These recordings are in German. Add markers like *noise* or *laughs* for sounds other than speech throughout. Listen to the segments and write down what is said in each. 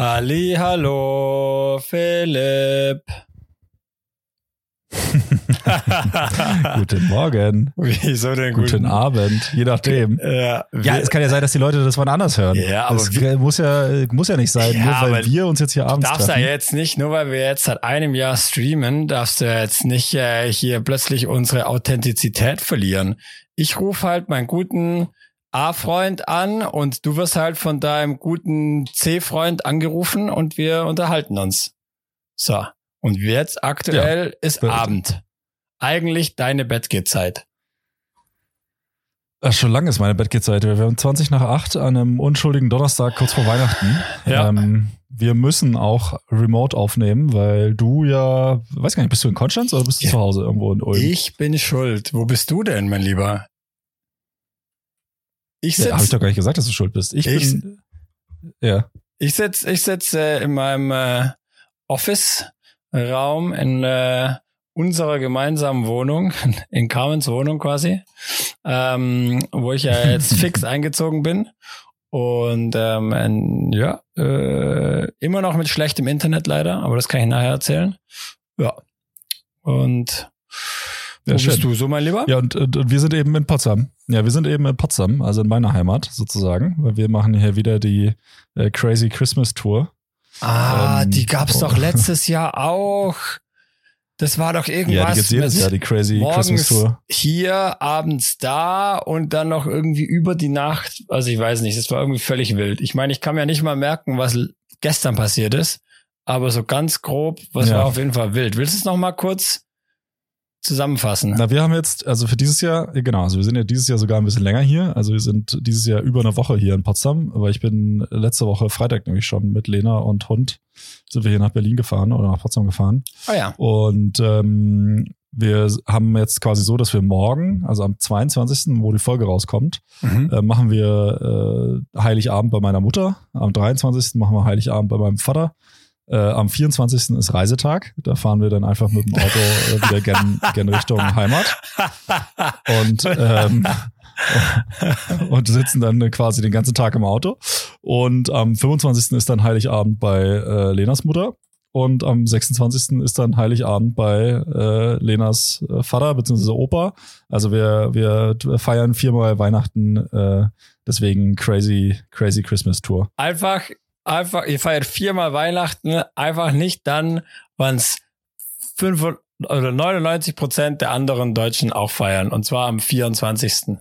Halli, hallo, Philipp. *laughs* Guten Morgen. Wieso denn Guten Abend, je nachdem. Ja, Ja, es kann ja sein, dass die Leute das wann anders hören. Ja, aber das wir- muss ja muss ja nicht sein, Ja, nur weil wir uns jetzt hier abends darfst ja treffen. jetzt nicht, nur weil wir jetzt seit einem Jahr streamen, darfst du ja jetzt nicht äh, hier plötzlich unsere Authentizität verlieren. Ich rufe halt meinen guten A-Freund an und du wirst halt von deinem guten C-Freund angerufen und wir unterhalten uns. So. Und jetzt aktuell ist Wird- Abend. Eigentlich deine Bettgehzeit. Ach, schon lange ist meine Bettgehzeit. Wir haben 20 nach 8 an einem unschuldigen Donnerstag kurz vor Weihnachten. Ja. Ähm, wir müssen auch remote aufnehmen, weil du ja, weiß gar nicht, bist du in Konstanz oder bist du Ja. zu Hause irgendwo in Ulm? Ich bin schuld. Wo bist du denn, mein Lieber? Ich ja, Habe ich sitze doch gar nicht gesagt, dass du schuld bist. Ich, Ich- bin. Ja. ich sitz, ich sitz, äh, in meinem äh, Office-Raum in äh, unserer gemeinsamen Wohnung, *laughs* in Carmens Wohnung quasi, ähm, wo ich ja jetzt *laughs* fix eingezogen bin. Und ähm, ja, äh, immer noch mit schlechtem Internet leider, aber das kann ich nachher erzählen. Ja. Und wo Ja, bist schön. du so, mein Lieber? Ja, und, und, und wir sind eben in Potsdam. Ja, wir sind eben in Potsdam, also in meiner Heimat sozusagen, weil wir machen hier wieder die äh, Crazy Christmas Tour. Ah, Ähm, die gab's oh. doch *laughs* letztes Jahr auch. Das war doch Ja, irgendwas die gibt's jedes Jahr, die Crazy Christmas Tour. hier, abends da und dann noch irgendwie über die Nacht. Also ich weiß nicht, das war irgendwie völlig wild. Ich meine, ich kann mir nicht mal merken, was gestern passiert ist, aber so ganz grob, was Ja. war auf jeden Fall wild. Willst du es noch mal kurz zusammenfassen? Na, wir haben jetzt, also für dieses Jahr, genau, also wir sind ja dieses Jahr sogar ein bisschen länger hier. Also wir sind dieses Jahr über eine Woche hier in Potsdam, aber ich bin letzte Woche Freitag nämlich schon mit Lena und Hund sind wir hier nach Berlin gefahren oder nach Potsdam gefahren. Ah ja. Und ähm, wir haben jetzt quasi so, dass wir morgen, also am 22., wo die Folge rauskommt, Mhm. äh, machen wir äh, Heiligabend bei meiner Mutter. Am 23. machen wir Heiligabend bei meinem Vater. Äh, am 24. ist Reisetag. Da fahren wir dann einfach mit dem Auto äh, wieder gen, gen Richtung Heimat und, ähm, *laughs* und sitzen dann quasi den ganzen Tag im Auto. Und am 25. ist dann Heiligabend bei äh, Lenas Mutter. Und am 26. ist dann Heiligabend bei äh, Lenas äh, Vater bzw. Opa. Also wir, wir feiern viermal Weihnachten, äh, deswegen crazy, crazy Christmas Tour. Einfach, einfach, ihr feiert viermal Weihnachten, einfach nicht dann, wann es oder 99 Prozent der anderen Deutschen auch feiern. Und zwar am 24.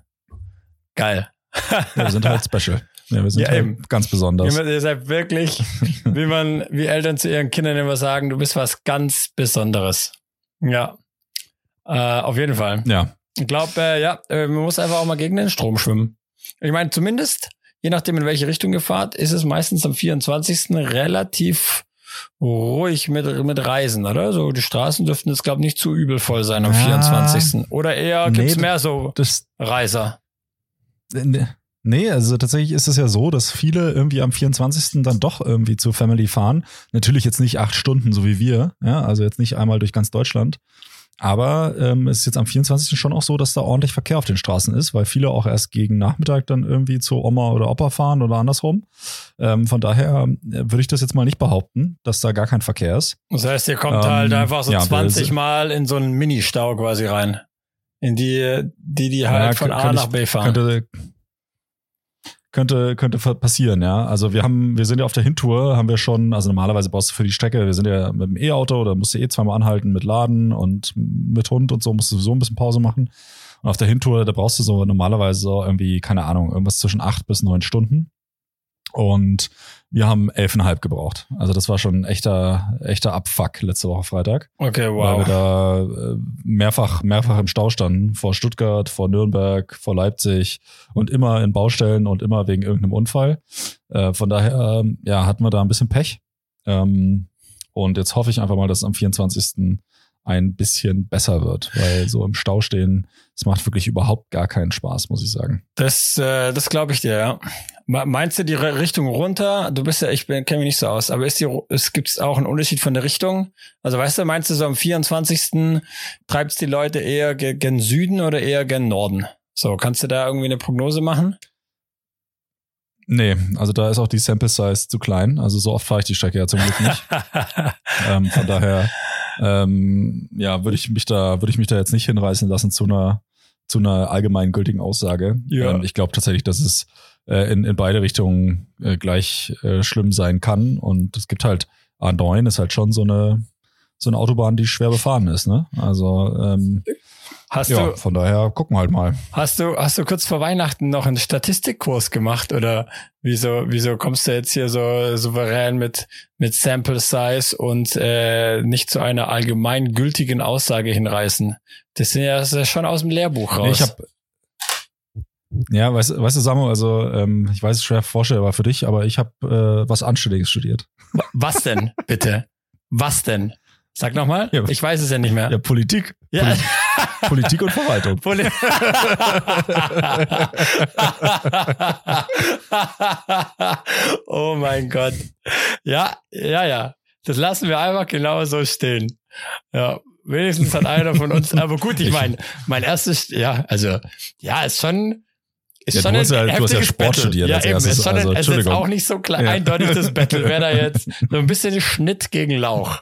Geil. Ja, wir sind halt special. *laughs* Ja, wir sind Ja, halt eben. ganz besonders. Ihr, ihr seid wirklich, *laughs* wie man, wie Eltern zu ihren Kindern immer sagen, du bist was ganz Besonderes. Ja. Äh, auf jeden Fall. Ja, Ich glaube, äh, ja, äh, man muss einfach auch mal gegen den Strom schwimmen. Ich meine, zumindest, je nachdem, in welche Richtung ihr fahrt, ist es meistens am 24. relativ ruhig mit, mit Reisen, oder? So, die Straßen dürften jetzt, glaube ich, nicht zu übel voll sein am Ja. 24. Oder eher gibt's Nee, mehr so das, Reiser. Nee, also tatsächlich ist es ja so, dass viele irgendwie am 24. dann doch irgendwie zur Family fahren. Natürlich jetzt nicht acht Stunden, so wie wir, ja, also jetzt nicht einmal durch ganz Deutschland. Aber ähm, es ist jetzt am 24. schon auch so, dass da ordentlich Verkehr auf den Straßen ist, weil viele auch erst gegen Nachmittag dann irgendwie zu Oma oder Opa fahren oder andersrum. Ähm, von daher äh, würde ich das jetzt mal nicht behaupten, dass da gar kein Verkehr ist. Das heißt, ihr kommt Ähm, halt einfach so ja, 20 wir- Mal in so einen Mini-Stau quasi rein. In die, die, die halt Ja, von A nach B fahren. Könnte, könnte, könnte passieren, ja. Also wir haben, wir sind ja auf der Hintour, haben wir schon, also normalerweise brauchst du für die Strecke, wir sind ja mit dem E-Auto, da musst du eh zweimal anhalten mit Laden und mit Hund und so, musst du sowieso ein bisschen Pause machen. Und auf der Hintour, da brauchst du so normalerweise so irgendwie, keine Ahnung, irgendwas zwischen acht bis neun Stunden. Und wir haben elfeinhalb gebraucht. Also das war schon ein echter, echter Abfuck letzte Woche Freitag. Okay, Weil wow. wir da äh, mehrfach, mehrfach im Stau standen. Vor Stuttgart, vor Nürnberg, vor Leipzig und immer in Baustellen und immer wegen irgendeinem Unfall. Äh, von daher, ähm, ja, hatten wir da ein bisschen Pech. Ähm, und jetzt hoffe ich einfach mal, dass am 24. ein bisschen besser wird, weil so im Stau stehen, es macht wirklich überhaupt gar keinen Spaß, muss ich sagen. Das, äh, das glaube ich dir, ja. Me- Meinst du die Richtung runter? Du bist ja, ich kenne mich nicht so aus, aber ist die, es gibt auch einen Unterschied von der Richtung? Also weißt du, meinst du so am 24. treibt's die Leute eher ge- gen Süden oder eher gen Norden? So, kannst du da irgendwie eine Prognose machen? Nee, also da ist auch die Sample Size zu klein. Also so oft fahre ich die Strecke ja zum Glück nicht. *laughs* ähm, von daher, ähm, ja, würde ich mich da, würde ich mich da jetzt nicht hinreißen lassen zu einer, zu einer allgemeingültigen Aussage. Ja. Ähm, ich glaube tatsächlich, dass es äh, in, in beide Richtungen äh, gleich äh, schlimm sein kann. Und es gibt halt, A9 ist halt schon so eine, so eine Autobahn, die schwer befahren ist, ne? Also, ähm, Hast ja, du, von daher gucken wir halt mal. hast du, hast du kurz vor Weihnachten noch einen Statistikkurs gemacht oder wieso, wieso kommst du jetzt hier so souverän mit, mit Sample Size und äh, nicht zu einer allgemeingültigen Aussage hinreißen? Das sind ja, das ist ja schon aus dem Lehrbuch raus. Nee, ich hab, ja, weißt, weißt du, Samu, also ähm, ich weiß, es ist schwer vorstellbar für dich, aber ich habe äh, was Anständiges studiert. Wa- Was denn, bitte? Was denn? Sag nochmal. Ja. Ich weiß es ja nicht mehr. Ja, Politik. Ja. Politik und Verwaltung. *laughs* Poli *laughs* oh mein Gott. Ja, ja, ja. Das lassen wir einfach genau so stehen. Ja, wenigstens hat einer von uns, aber gut, ich meine, mein erstes, ja, also, ja, ist schon, ist Ja, schon du ein ja- du hast ja Sport Battle. studiert Ja, als eben, erstes, ist schon, also, ein, es ist jetzt auch nicht so klar, Ja. eindeutig das Battle. Wäre da jetzt so ein bisschen Schnitt gegen Lauch.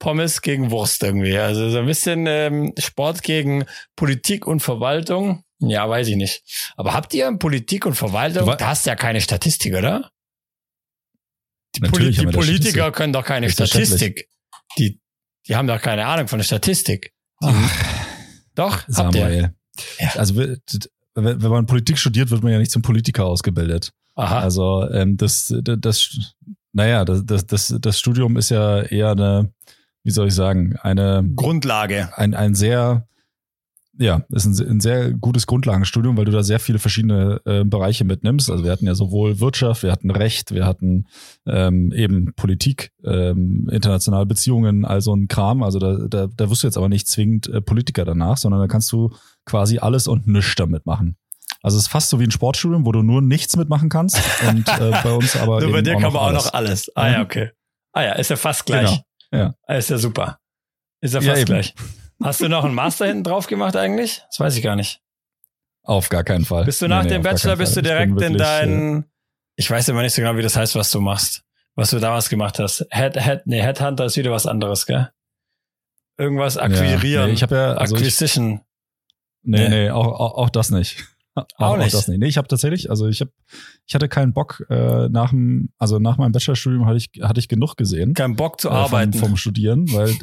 Pommes gegen Wurst irgendwie. Also so ein bisschen ähm, Sport gegen Politik und Verwaltung. Ja, weiß ich nicht. Aber habt ihr Politik und Verwaltung? Du Da hast du ja keine Statistik, oder? Die, Poli die Politiker können doch keine. Statistik. Die, die haben doch keine Ahnung von der Statistik. Doch, habt ihr. Samuel. Ja. Also wenn wenn man Politik studiert, wird man ja nicht zum Politiker ausgebildet. Aha. Also ähm, das, das, das, naja, das, das, das, das Studium ist ja eher eine, wie soll ich sagen, eine Grundlage. ein, ein sehr, ja, ist ein, ein sehr gutes Grundlagenstudium, weil du da sehr viele verschiedene äh, Bereiche mitnimmst. Also wir hatten ja sowohl Wirtschaft, wir hatten Recht, wir hatten ähm, eben Politik, ähm, internationale Beziehungen, also ein Kram. Also da, da, da wirst du jetzt aber nicht zwingend äh, Politiker danach, sondern da kannst du quasi alles und nichts damit machen. Also es ist fast so wie ein Sportstudium, wo du nur nichts mitmachen kannst und äh, bei uns aber *laughs* Nur bei dir kann man auch noch alles. Ah ja, Mhm. okay. Ah ja, ist ja fast gleich. Genau, ja. Ah, Ist ja super. Ist ja Ja, fast eben. gleich. Hast du noch einen Master hinten drauf gemacht eigentlich? Das weiß ich gar nicht. Auf gar keinen Fall. Bist du nach Nee, nee, dem gar Bachelor, bist du. Ich direkt in wirklich, äh, dein, ich weiß immer nicht so genau, wie das heißt, was du machst. Was du damals gemacht hast. Head, Head, nee, Headhunter ist wieder was anderes, gell? Irgendwas akquirieren. nee, ich habe ja, also ich, Acquisition. Nee, Nee. nee, auch, auch, auch das nicht. Auch nicht? das nicht. Nee, ich habe tatsächlich, also ich habe, ich hatte keinen Bock äh, nach dem, also nach meinem Bachelorstudium hatte ich, hatte ich genug gesehen Kein Bock zu äh, arbeiten. vom, Studieren, weil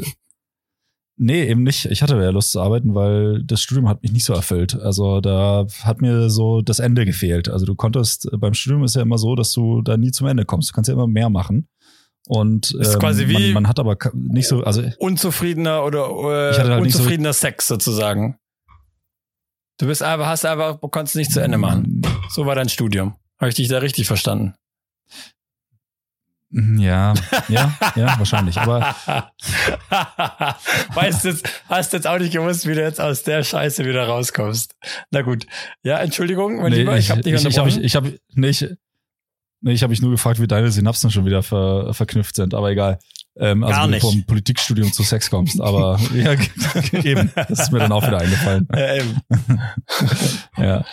nee, eben nicht. Ich hatte ja Lust zu arbeiten, weil das Studium hat mich nicht so erfüllt. Also da hat mir so das Ende gefehlt. Also du konntest beim Studium ist ja immer so, dass du da nie zum Ende kommst. Du kannst ja immer mehr machen. Und Ist ähm, quasi wie- man, man hat aber nicht so, also Unzufriedener oder Ich äh, hatte halt nicht so- unzufriedener Sex sozusagen. Du bist einfach, hast einfach, konntest nicht zu Ende machen. So war dein Studium. Habe ich dich da richtig verstanden? Ja, ja, ja, *laughs* wahrscheinlich. Aber *laughs* weißt du, jetzt, hast jetzt auch nicht gewusst, wie du jetzt aus der Scheiße wieder rauskommst. Na gut. Ja, Entschuldigung, mein Lieber, ich habe dich ich, ich, hab, unterbrochen. ich, ich hab, nee, ich, nee, ich habe mich nur gefragt, wie deine Synapsen schon wieder ver, verknüpft sind, aber egal. Ähm, also Gar du nicht. vom Politikstudium zu Sex kommst, aber *laughs* ja, eben, *laughs* das ist mir dann auch wieder eingefallen. ja, eben. *laughs* Ja.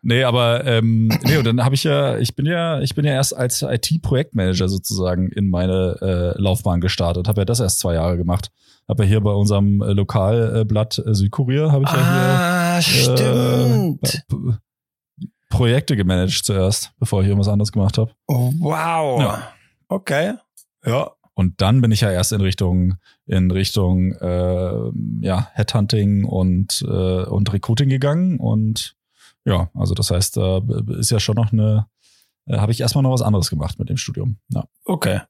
Nee, aber ähm, nee, und dann habe ich ja, ich bin ja, ich bin ja erst als IT-Projektmanager sozusagen in meine äh, Laufbahn gestartet, habe ja das erst zwei Jahre gemacht. Habe ja hier bei unserem äh, Lokalblatt äh, Südkurier, habe ich ja Ah, hier stimmt. Äh, Projekte gemanagt zuerst, bevor ich irgendwas anderes gemacht habe. Oh, wow. Ja. Okay. Ja. Und dann bin ich ja erst in Richtung in Richtung äh, ja Headhunting und äh, und Recruiting gegangen und ja, also das heißt, da ist ja schon noch eine äh, habe ich erstmal noch was anderes gemacht mit dem Studium. Ja. Okay.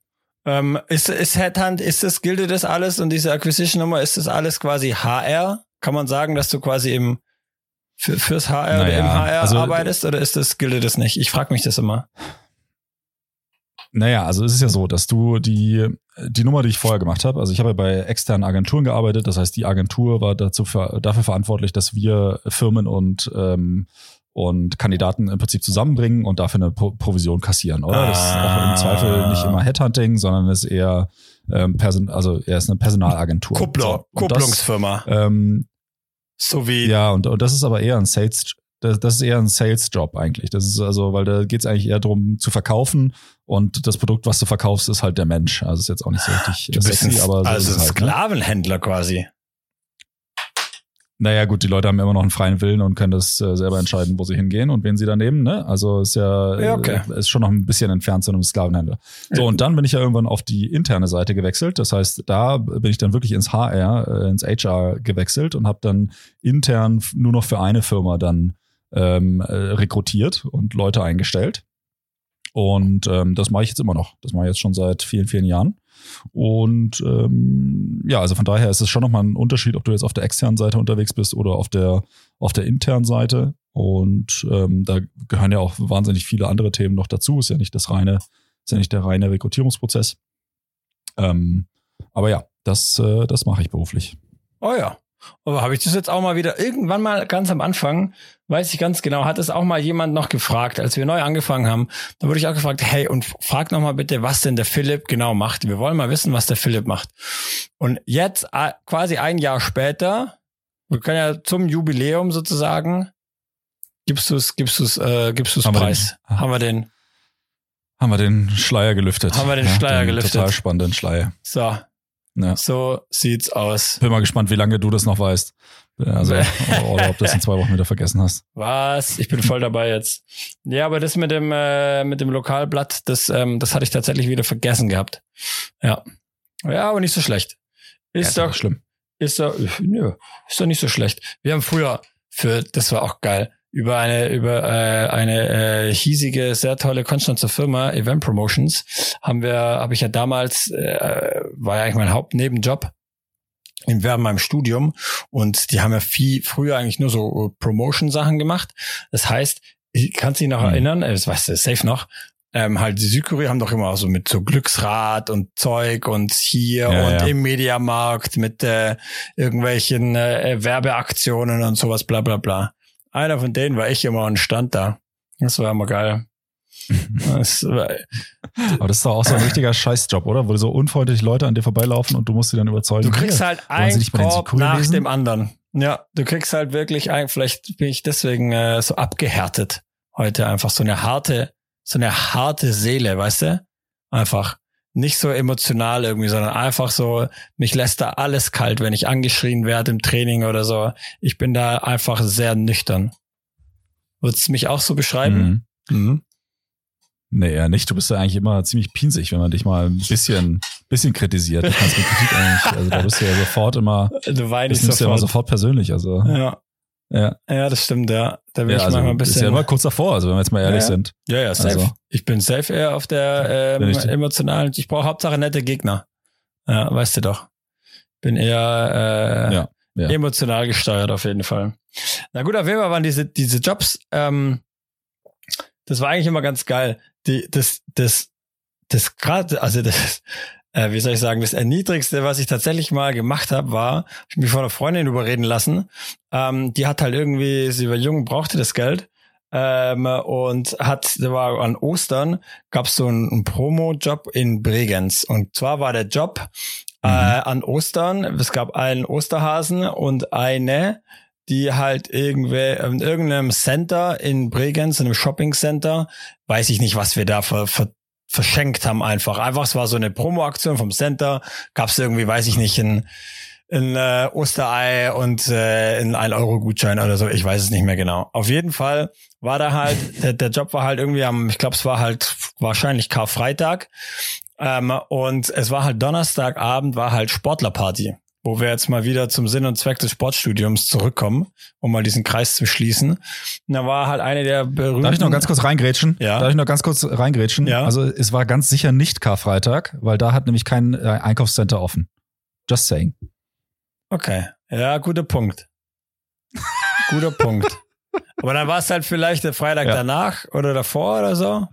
Ähm, ist, ist Headhunt, ist das, gilt das alles und diese Acquisition-Nummer, ist das alles quasi HR? Kann man sagen, dass du quasi im für, fürs HR naja, oder im HR also, arbeitest oder ist das, gilt das nicht? Ich frage mich das immer. Naja, also es ist ja so, dass du die, die Nummer, die ich vorher gemacht habe, also ich habe ja bei externen Agenturen gearbeitet, das heißt, die Agentur war dazu dafür verantwortlich, dass wir Firmen und ähm, und Kandidaten im Prinzip zusammenbringen und dafür eine Pro Provision kassieren, oder? Das ist auch im Zweifel nicht immer Headhunting, sondern es ist eher ähm, Person, also er ist eine Personalagentur. Kuppler, so, Kupplungsfirma. Das, ähm, so wie. Ja, und, und das ist aber eher ein Sales, das, das ist eher ein Sales-Job eigentlich. Das ist also, weil da geht es eigentlich eher darum zu verkaufen und das Produkt, was du verkaufst, ist halt der Mensch. Also ist jetzt auch nicht so richtig du sexy, bist ein, aber so also ist halt, ne? Sklavenhändler ne? quasi. Naja, gut, die Leute haben immer noch einen freien Willen und können das äh, selber entscheiden, wo sie hingehen und wen sie da nehmen. Ne? Also ist ja, ja okay. äh, ist schon noch ein bisschen entfernt zu einem Sklavenhändler. So, und dann bin ich ja irgendwann auf die interne Seite gewechselt. Das heißt, da bin ich dann wirklich ins HR, äh, ins HR gewechselt und habe dann intern nur noch für eine Firma dann ähm, äh, rekrutiert und Leute eingestellt. Und ähm, das mache ich jetzt immer noch. Das mache ich jetzt schon seit vielen, vielen Jahren. Und ähm, ja, also von daher ist es schon nochmal ein Unterschied, ob du jetzt auf der externen Seite unterwegs bist oder auf der, auf der internen Seite. Und ähm, da gehören ja auch wahnsinnig viele andere Themen noch dazu. Ist ja nicht das reine, ist ja nicht der reine Rekrutierungsprozess. Ähm, aber ja, das, äh, das mache ich beruflich. Oh ja. Aber habe ich das jetzt auch mal wieder irgendwann mal ganz am Anfang, weiß ich ganz genau, hat es auch mal jemand noch gefragt, als wir neu angefangen haben. Da wurde ich auch gefragt, hey, und frag noch mal bitte, was denn der Philipp genau macht. Wir wollen mal wissen, was der Philipp macht. Und jetzt quasi ein Jahr später, wir können ja zum Jubiläum sozusagen, gibst du es, gibst du es, äh, gibst du es Preis. Den, haben wir den haben wir den Schleier gelüftet. Haben wir den Schleier ja, den gelüftet. Total spannenden Schleier. So, ja. So sieht's aus. Bin mal gespannt, wie lange du das noch weißt. Also, oder ob du das in zwei Wochen wieder vergessen hast. Was? Ich bin voll dabei jetzt. Ja, aber das mit dem, äh, mit dem Lokalblatt, das, ähm, das hatte ich tatsächlich wieder vergessen gehabt. Ja. Ja, aber nicht so schlecht. Ist ja, doch schlimm. Ist doch, nö, ist doch nicht so schlecht. Wir haben früher für, das war auch geil über eine über äh, eine äh, hiesige sehr tolle Konstanzer Firma Event Promotions haben wir habe ich ja damals äh, war ja eigentlich mein Hauptnebenjob während meinem Studium und die haben ja viel früher eigentlich nur so Promotion Sachen gemacht das heißt ich kann dich noch mhm. erinnern äh, das weißt du safe noch ähm, halt die Südkorea haben doch immer so mit so Glücksrad und Zeug und hier ja, und ja. im Mediamarkt mit äh, irgendwelchen äh, Werbeaktionen und sowas bla bla bla einer von denen war ich immer und stand da. Das war immer geil. *laughs* das war, Aber das ist doch auch so ein richtiger Scheißjob, oder? Wo so unfreundliche Leute an dir vorbeilaufen und du musst sie dann überzeugen. Du kriegst halt ein Korb nach lesen? dem anderen. Ja, du kriegst halt wirklich ein, vielleicht bin ich deswegen äh, so abgehärtet heute einfach so eine harte, so eine harte Seele, weißt du? Einfach nicht so emotional irgendwie, sondern einfach so, mich lässt da alles kalt, wenn ich angeschrien werde im Training oder so. Ich bin da einfach sehr nüchtern. Würdest du mich auch so beschreiben? Mhm. Mhm. Nee, ja nicht. Du bist ja eigentlich immer ziemlich pinsig, wenn man dich mal ein bisschen, bisschen kritisiert. Du kannst mit Kritik eigentlich, also da bist du ja sofort immer, *laughs* du weinst sofort. Ja immer sofort persönlich, also. Ja. Ja. Ja, das stimmt, ja. Da bin ja, ich also manchmal ein bisschen. Ist ja immer kurz davor, also wenn wir jetzt mal ehrlich ja, sind. Ja, ja, safe. Also. Ich bin safe eher auf der ähm, emotionalen, ich brauche Hauptsache nette Gegner. Ja, weißt du doch. Bin eher äh, ja, ja. emotional gesteuert auf jeden Fall. Na gut, auf jeden Fall waren diese, diese Jobs, ähm, das war eigentlich immer ganz geil. Die, das, das, das gerade, also das, äh, wie soll ich sagen, das Erniedrigste, was ich tatsächlich mal gemacht habe, war, ich mich von einer Freundin überreden lassen. Ähm, die hat halt irgendwie, sie war jung, brauchte das Geld. Ähm, und hat, da war an Ostern, gab es so einen, einen Promo-Job in Bregenz. Und zwar war der Job äh, mhm. an Ostern, es gab einen Osterhasen und eine, die halt irgendwie in irgendeinem Center in Bregenz, in einem Shopping Center, weiß ich nicht, was wir da für, für verschenkt haben einfach. Einfach, es war so eine Promo-Aktion vom Center, gab es irgendwie, weiß ich nicht, ein, ein äh, Osterei und äh, ein 1-Euro-Gutschein oder so, ich weiß es nicht mehr genau. Auf jeden Fall war da halt, *laughs* der, der Job war halt irgendwie am, ich glaube, es war halt wahrscheinlich Karfreitag. Ähm, und es war halt Donnerstagabend, war halt Sportlerparty. Wo wir jetzt mal wieder zum Sinn und Zweck des Sportstudiums zurückkommen, um mal diesen Kreis zu schließen. Und da war halt eine der berühmten. Darf ich noch ganz kurz reingrätschen? Ja. Darf ich noch ganz kurz reingrätschen? Ja. Also es war ganz sicher nicht Karfreitag, weil da hat nämlich kein äh, Einkaufscenter offen. Just saying. Okay. Ja, guter Punkt. guter Punkt. *laughs* Aber dann war es halt vielleicht der Freitag Ja. danach oder davor oder so.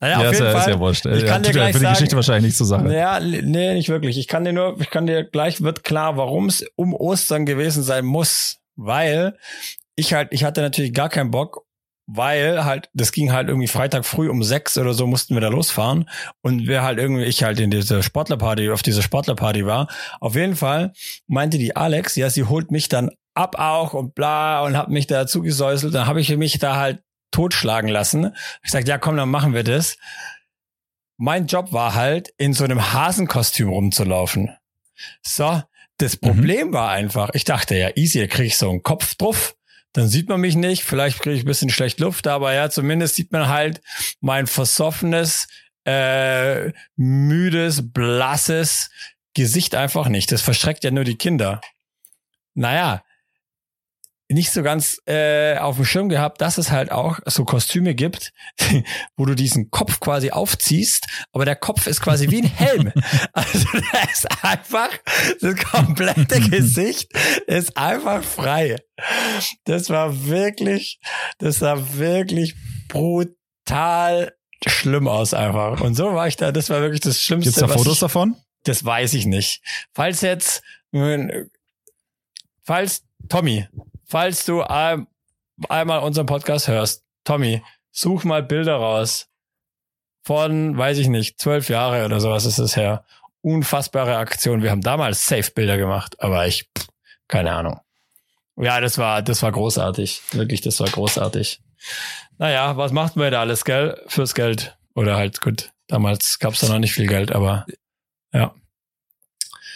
Naja, ja, auf ist jeden ja, ist Fall. ja wurscht. Ich Ja, kann dir ja gleich für die sagen- Geschichte wahrscheinlich nicht zur Sache. Ja, nee, nicht wirklich. Ich kann dir nur, ich kann dir gleich wird klar, warum es um Ostern gewesen sein muss, weil ich halt, ich hatte natürlich gar keinen Bock, weil halt, das ging halt irgendwie Freitag früh um sechs oder so mussten wir da losfahren und wir halt irgendwie, ich halt in diese Sportlerparty, auf diese Sportlerparty war. Auf jeden Fall meinte die Alex, ja, sie holt mich dann ab auch und bla und hat mich da zugesäuselt. Dann habe ich mich da halt totschlagen lassen. Ich sagte, ja, komm, dann machen wir das mein Job war halt, in so einem Hasenkostüm rumzulaufen. So, das Problem war einfach, ich dachte ja, easy, da krieg ich so einen Kopf drauf, dann sieht man mich nicht, vielleicht kriege ich ein bisschen schlecht Luft, aber ja, zumindest sieht man halt mein versoffenes, äh, müdes, blasses Gesicht einfach nicht. Das verschreckt ja nur die Kinder. Naja, nicht so ganz äh, auf dem Schirm gehabt, dass es halt auch so Kostüme gibt, *laughs* wo du diesen Kopf quasi aufziehst, aber der Kopf ist quasi wie ein *laughs* Helm. Also der ist einfach, das komplette *laughs* Gesicht ist einfach frei. Das war wirklich, das sah wirklich brutal schlimm aus einfach. Und so war ich da, das war wirklich das Schlimmste. Gibt's da Fotos ich, davon? das weiß ich nicht. Falls jetzt, falls, Tommy, falls du ein, einmal unseren Podcast hörst, Tommy, such mal Bilder raus von, weiß ich nicht, zwölf Jahre oder sowas ist es her. Unfassbare Aktion. Wir haben damals Safe-Bilder gemacht, aber ich, pff, keine Ahnung. Ja, das war, das war großartig. Wirklich, das war großartig. Naja, was macht man da alles, gell? Fürs Geld. Oder halt, gut, damals gab's da noch nicht viel Geld, aber ja.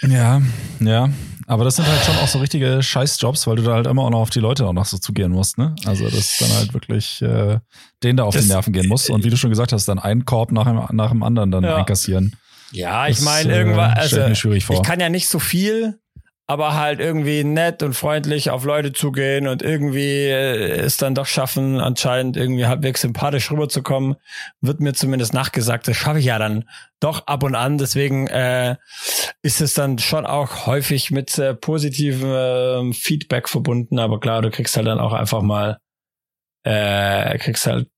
Ja, ja. Aber das sind halt schon auch so richtige Scheißjobs, weil du da halt immer auch noch auf die Leute auch noch so zugehen musst, ne? Also das ist dann halt wirklich äh, denen da auf Das- die Nerven gehen muss. Und wie du schon gesagt hast, dann einen Korb nach dem, nach dem anderen dann Ja. einkassieren. Ja, ich meine, äh, irgendwann, also ich kann ja nicht so viel, aber halt irgendwie nett und freundlich auf Leute zugehen und irgendwie äh, es dann doch schaffen, anscheinend irgendwie halbwegs sympathisch rüberzukommen, wird mir zumindest nachgesagt. Das schaffe ich ja dann doch ab und an. Deswegen äh, ist es dann schon auch häufig mit äh, positivem ähm, Feedback verbunden. Aber klar, du kriegst halt dann auch einfach mal, äh, kriegst halt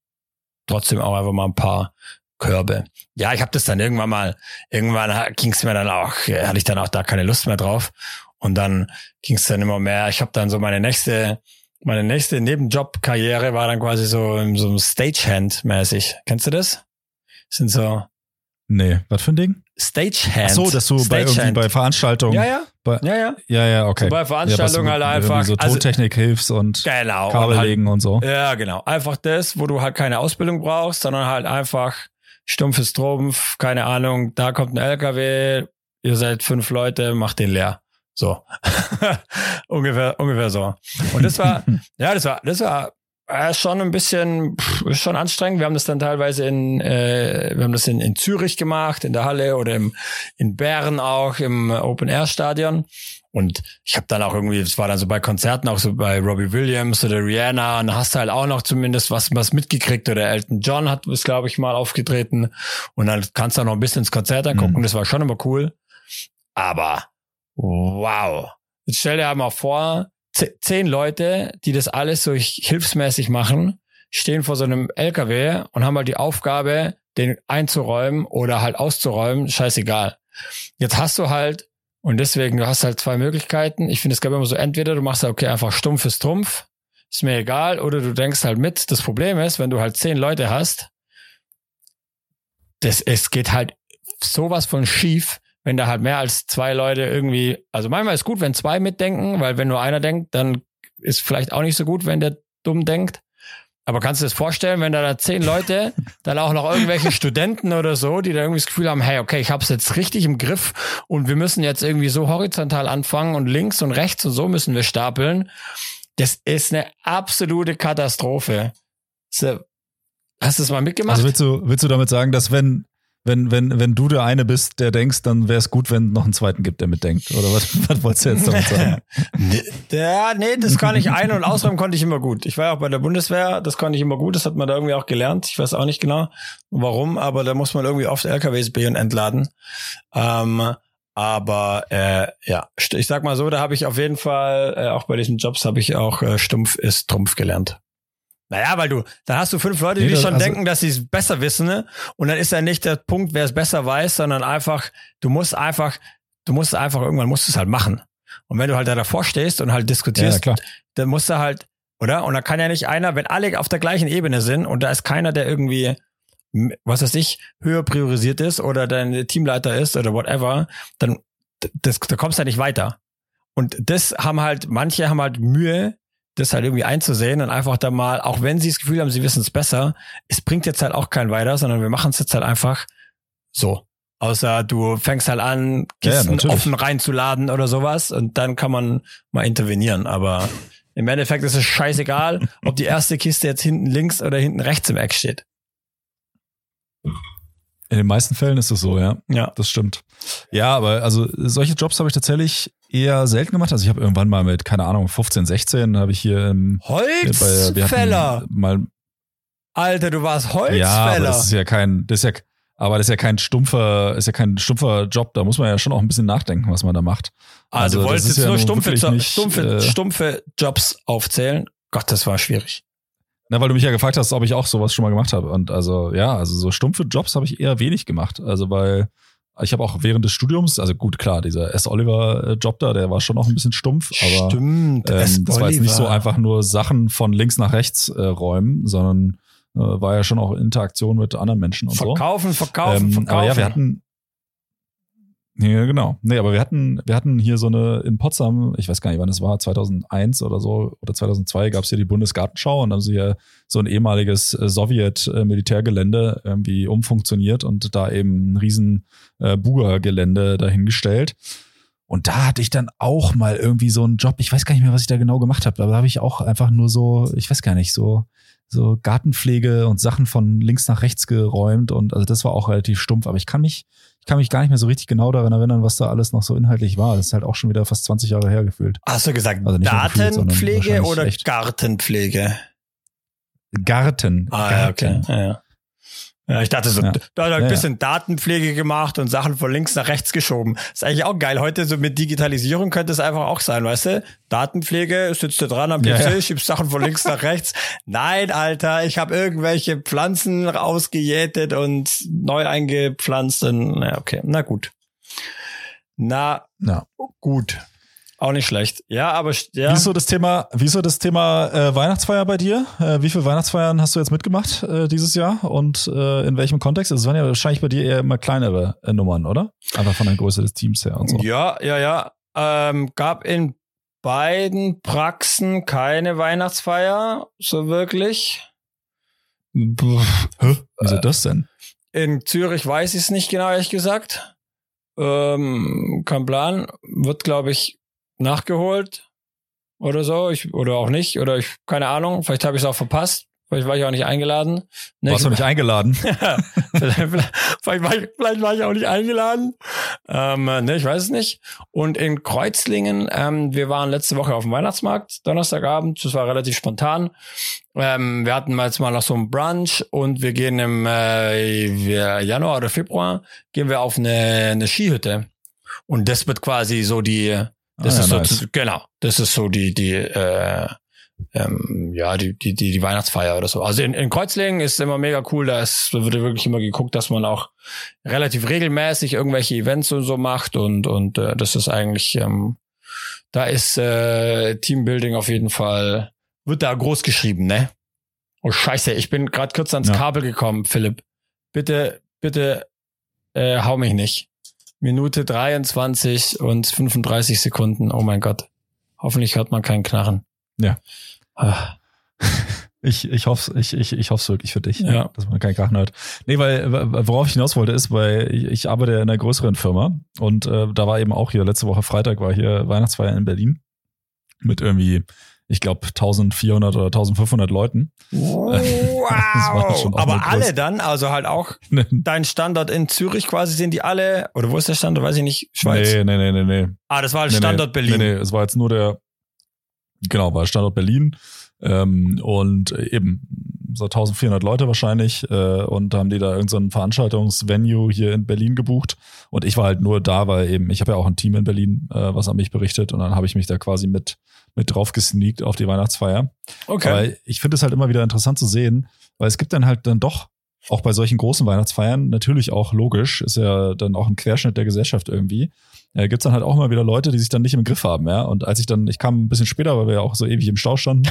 trotzdem auch einfach mal ein paar Körbe. Ja, ich habe das dann irgendwann mal, irgendwann ging es mir dann auch, äh, hatte ich dann auch da keine Lust mehr drauf. Und dann ging es dann immer mehr. Ich habe dann so meine nächste, meine nächste Nebenjob-Karriere war dann quasi so im so Stagehand-mäßig. Kennst du das? Sind so Nee, was für ein Ding? Stagehand. Ach so, dass du bei irgendwie bei Veranstaltungen. Ja, ja. Bei, Ja, ja. ja, ja, okay. So bei Veranstaltungen ja, halt einfach. So also, Tontechnik hilfst und genau. Kabel und halt, legen und so. Ja, genau. Einfach das, wo du halt keine Ausbildung brauchst, sondern halt einfach stumpfes Trumpf, keine Ahnung, da kommt ein LKW, ihr seid fünf Leute, macht den leer. So. *laughs* ungefähr, ungefähr so. Und das war, *laughs* ja, das war, das war äh, schon ein bisschen, pff, schon anstrengend. Wir haben das dann teilweise in, äh, wir haben das in, in Zürich gemacht, in der Halle oder im, in Bern auch, im Open Air Stadion. Und ich habe dann auch irgendwie, das war dann so bei Konzerten auch so bei Robbie Williams oder Rihanna, und hast du halt auch noch zumindest was, was mitgekriegt oder Elton John hat es, glaube ich, mal aufgetreten. Und dann kannst du auch noch ein bisschen ins Konzert angucken, Mhm. das war schon immer cool. Aber wow. Jetzt stell dir mal vor, zehn Leute, die das alles so hilfsmäßig machen, stehen vor so einem LKW und haben halt die Aufgabe, den einzuräumen oder halt auszuräumen, scheißegal. Jetzt hast du halt, und deswegen, du hast halt zwei Möglichkeiten. Ich finde, es gab immer so, entweder du machst halt, okay, einfach stumpfes Trumpf, ist mir egal, oder du denkst halt mit. Das Problem ist, wenn du halt zehn Leute hast, das, es geht halt sowas von schief, wenn da halt mehr als zwei Leute irgendwie, also manchmal ist gut, wenn zwei mitdenken, weil wenn nur einer denkt, dann ist vielleicht auch nicht so gut, wenn der dumm denkt. Aber kannst du dir das vorstellen, wenn da, da zehn Leute, *laughs* dann auch noch irgendwelche Studenten oder so, die da irgendwie das Gefühl haben, hey, okay, ich hab's jetzt richtig im Griff und wir müssen jetzt irgendwie so horizontal anfangen und links und rechts und so müssen wir stapeln. Das ist eine absolute Katastrophe. Hast du es mal mitgemacht? Also willst du, willst du damit sagen, dass wenn, wenn, wenn, wenn du der eine bist, der denkst, dann wäre es gut, wenn es noch einen zweiten gibt, der mitdenkt. Oder was, *laughs* was wolltest du jetzt damit sagen? *laughs* ja, nee, das kann ich ein- und ausräumen konnte ich immer gut. Ich war ja auch bei der Bundeswehr, das konnte ich immer gut, das hat man da irgendwie auch gelernt. Ich weiß auch nicht genau, warum, aber da muss man irgendwie oft LKWs B- und entladen. Ähm, aber äh, ja, ich sag mal so, da habe ich auf jeden Fall, äh, auch bei diesen Jobs habe ich auch äh, stumpf ist Trumpf gelernt. Naja, weil du, dann hast du fünf Leute, die Nee, das- schon also- denken, dass sie es besser wissen, ne? Und dann ist ja nicht der Punkt, wer es besser weiß, sondern einfach, du musst einfach, du musst einfach, irgendwann musst du es halt machen. Und wenn du halt da davor stehst und halt diskutierst, ja, dann musst du halt, oder? Und dann kann ja nicht einer, wenn alle auf der gleichen Ebene sind und da ist keiner, der irgendwie, was weiß ich, höher priorisiert ist oder dein Teamleiter ist oder whatever, dann, das, da kommst du ja nicht weiter. Und das haben halt, manche haben halt Mühe, das halt irgendwie einzusehen und einfach da mal, auch wenn sie das Gefühl haben, sie wissen es besser, es bringt jetzt halt auch keinen weiter, sondern wir machen es jetzt halt einfach so. Außer du fängst halt an, Ja, ja, Kisten natürlich. offen reinzuladen oder sowas und dann kann man mal intervenieren. Aber im Endeffekt ist es scheißegal, ob die erste Kiste jetzt hinten links oder hinten rechts im Eck steht. In den meisten Fällen ist es so, ja. Ja. Das stimmt. Ja, aber also solche Jobs habe ich tatsächlich eher selten gemacht. Also ich habe irgendwann mal mit, keine Ahnung, 15, 16 habe ich hier im wir Holzfäller! mal Alter, du warst Ja, aber Holzfäller. das ist ja kein, das ist ja, aber das ist ja kein stumpfer, ist ja kein stumpfer Job. Da muss man ja schon auch ein bisschen nachdenken, was man da macht. also, also du wolltest jetzt ja nur stumpfe, nicht, stumpfe, äh, stumpfe Jobs aufzählen. Gott, das war schwierig. Na, weil du mich ja gefragt hast, ob ich auch sowas schon mal gemacht habe. Und also, ja, also so stumpfe Jobs habe ich eher wenig gemacht. Also, weil ich habe auch während des Studiums, also gut, klar, dieser S. Oliver-Job da, der war schon noch ein bisschen stumpf, aber Stimmt, ähm, das war jetzt nicht so einfach nur Sachen von links nach rechts äh, räumen, sondern äh, war ja schon auch Interaktion mit anderen Menschen und so. Verkaufen, verkaufen, Ähm, verkaufen. aber ja, wir hatten. Ja, genau. Nee, aber wir hatten, wir hatten hier so eine in Potsdam, ich weiß gar nicht, wann es war, 2001 oder so oder 2002 gab es hier die Bundesgartenschau und haben sie ja so ein ehemaliges äh, Sowjet-Militärgelände irgendwie umfunktioniert und da eben ein riesen äh, Buga-Gelände dahingestellt. Und da hatte ich dann auch mal irgendwie so einen Job. Ich weiß gar nicht mehr, was ich da genau gemacht habe, aber da habe ich auch einfach nur so, ich weiß gar nicht, so so Gartenpflege und Sachen von links nach rechts geräumt und also das war auch relativ stumpf, aber ich kann mich ich kann mich gar nicht mehr so richtig genau daran erinnern, was da alles noch so inhaltlich war. Das ist halt auch schon wieder fast 20 Jahre her gefühlt. Hast du gesagt Also gefühlt, Datenpflege wahrscheinlich oder echt. Gartenpflege? Garten. Ah, ja, Garten. okay. Ja, ja. Ja, ich dachte so, Ja. da hat er ein Ja, bisschen Datenpflege gemacht und Sachen von links nach rechts geschoben. Ist eigentlich auch geil. Heute so mit Digitalisierung könnte es einfach auch sein, weißt du? Datenpflege, sitzt du dran am PC, Ja, ja. schiebst Sachen von links nach rechts. *laughs* Nein, Alter, ich habe irgendwelche Pflanzen ausgejätet und neu eingepflanzt. Und, na, okay, na gut. Na Ja. gut. Auch nicht schlecht. Ja, aber ja. Wie ist so das Thema, wie ist so das Thema äh, Weihnachtsfeier bei dir? Äh, wie viele Weihnachtsfeiern hast du jetzt mitgemacht äh, dieses Jahr und äh, in welchem Kontext? Es waren ja wahrscheinlich bei dir eher immer kleinere äh, Nummern, oder? Einfach von der Größe des Teams her und so. Ja, ja, ja. Ähm, gab in beiden Praxen keine Weihnachtsfeier, so wirklich. Puh. Wieso das denn? In Zürich weiß ich es nicht genau, ehrlich gesagt. Ähm, kein Plan. Wird, glaube ich, nachgeholt oder so. Ich, oder auch nicht. Oder ich, keine Ahnung. Vielleicht habe ich es auch verpasst. Vielleicht war ich auch nicht eingeladen. Nee, Warst du nicht eingeladen? *laughs* vielleicht, vielleicht, vielleicht, war ich, vielleicht war ich auch nicht eingeladen. Ähm, äh, ne, ich weiß es nicht. Und in Kreuzlingen, ähm, wir waren letzte Woche auf dem Weihnachtsmarkt, Donnerstagabend. Das war relativ spontan. Ähm, wir hatten mal jetzt mal noch so einen Brunch und wir gehen im äh, Januar oder Februar gehen wir auf eine, eine Skihütte. Und das wird quasi so die, das Ah, ist ja, so, nice. genau, das ist so die, die, äh, ähm, ja, die, die, die, die Weihnachtsfeier oder so. Also in, in Kreuzlingen ist immer mega cool, da, ist, da wird wirklich immer geguckt, dass man auch relativ regelmäßig irgendwelche Events und so macht und, und äh, das ist eigentlich, ähm, da ist äh, Teambuilding auf jeden Fall, wird da groß geschrieben, ne? Oh scheiße, ich bin gerade kurz ans Ja. Kabel gekommen, Philipp. Bitte, bitte äh, hau mich nicht. Minute 23 und 35 Sekunden. Oh mein Gott. Hoffentlich hört man keinen Knarren. Ja. Ah, *laughs* Ich, ich hoffe ich, ich, ich hoffe wirklich für dich, Ja. dass man keinen Krachen hört. Nee, weil worauf ich hinaus wollte, ist, weil ich, ich arbeite ja in einer größeren Firma und äh, da war eben auch hier, letzte Woche Freitag war hier Weihnachtsfeier in Berlin mit irgendwie, ich glaube, 1400 oder 1500 Leuten. Wow. *laughs* Aber alle dann, also halt auch *laughs* dein Standort in Zürich quasi, sind die alle, oder wo ist der Standort? Weiß ich nicht, Schweiz? Nee, nee, nee, nee. nee. Ah, das war halt Standort nee, Berlin. Nee, nee, es war jetzt nur der, genau, war Standort Berlin. Ähm, und eben so 1400 Leute wahrscheinlich äh, und haben die da irgendein so Veranstaltungsvenue hier in Berlin gebucht und ich war halt nur da, weil eben ich habe ja auch ein Team in Berlin, äh, was an mich berichtet und dann habe ich mich da quasi mit mit drauf gesneakt auf die Weihnachtsfeier. Okay. Weil ich finde es halt immer wieder interessant zu sehen, weil es gibt dann halt dann doch auch bei solchen großen Weihnachtsfeiern natürlich auch logisch, ist ja dann auch ein Querschnitt der Gesellschaft irgendwie äh, gibt es dann halt auch immer wieder Leute, die sich dann nicht im Griff haben, ja. Und als ich dann, ich kam ein bisschen später, weil wir ja auch so ewig im Stau standen,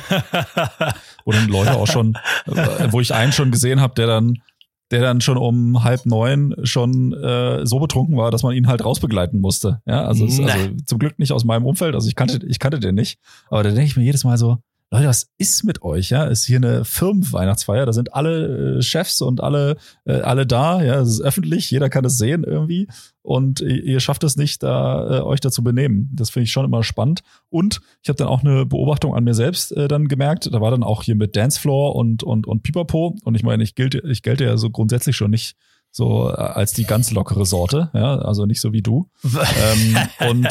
*laughs* wo dann Leute auch schon, äh, wo ich einen schon gesehen habe, der dann der dann schon um halb neun schon äh, so betrunken war, dass man ihn halt rausbegleiten musste. Ja, also, es, also zum Glück nicht aus meinem Umfeld, also ich kannte, ich kannte den nicht. Aber da denke ich mir jedes Mal so, Leute, was ist mit euch? Ja, ist hier eine Firmenweihnachtsfeier. Da sind alle äh, Chefs und alle äh, alle da. Ja, es ist öffentlich. Jeder kann es sehen irgendwie. Und ihr, schafft es nicht, da äh, euch dazu benehmen. Das finde ich schon immer spannend. Und ich habe dann auch eine Beobachtung an mir selbst äh, dann gemerkt. Da war dann auch hier mit Dancefloor und und und Pipapo. Und ich meine, ich gelte ich gelte ja so grundsätzlich schon nicht so äh, als die ganz lockere Sorte, ja, also nicht so wie du. *laughs* ähm, und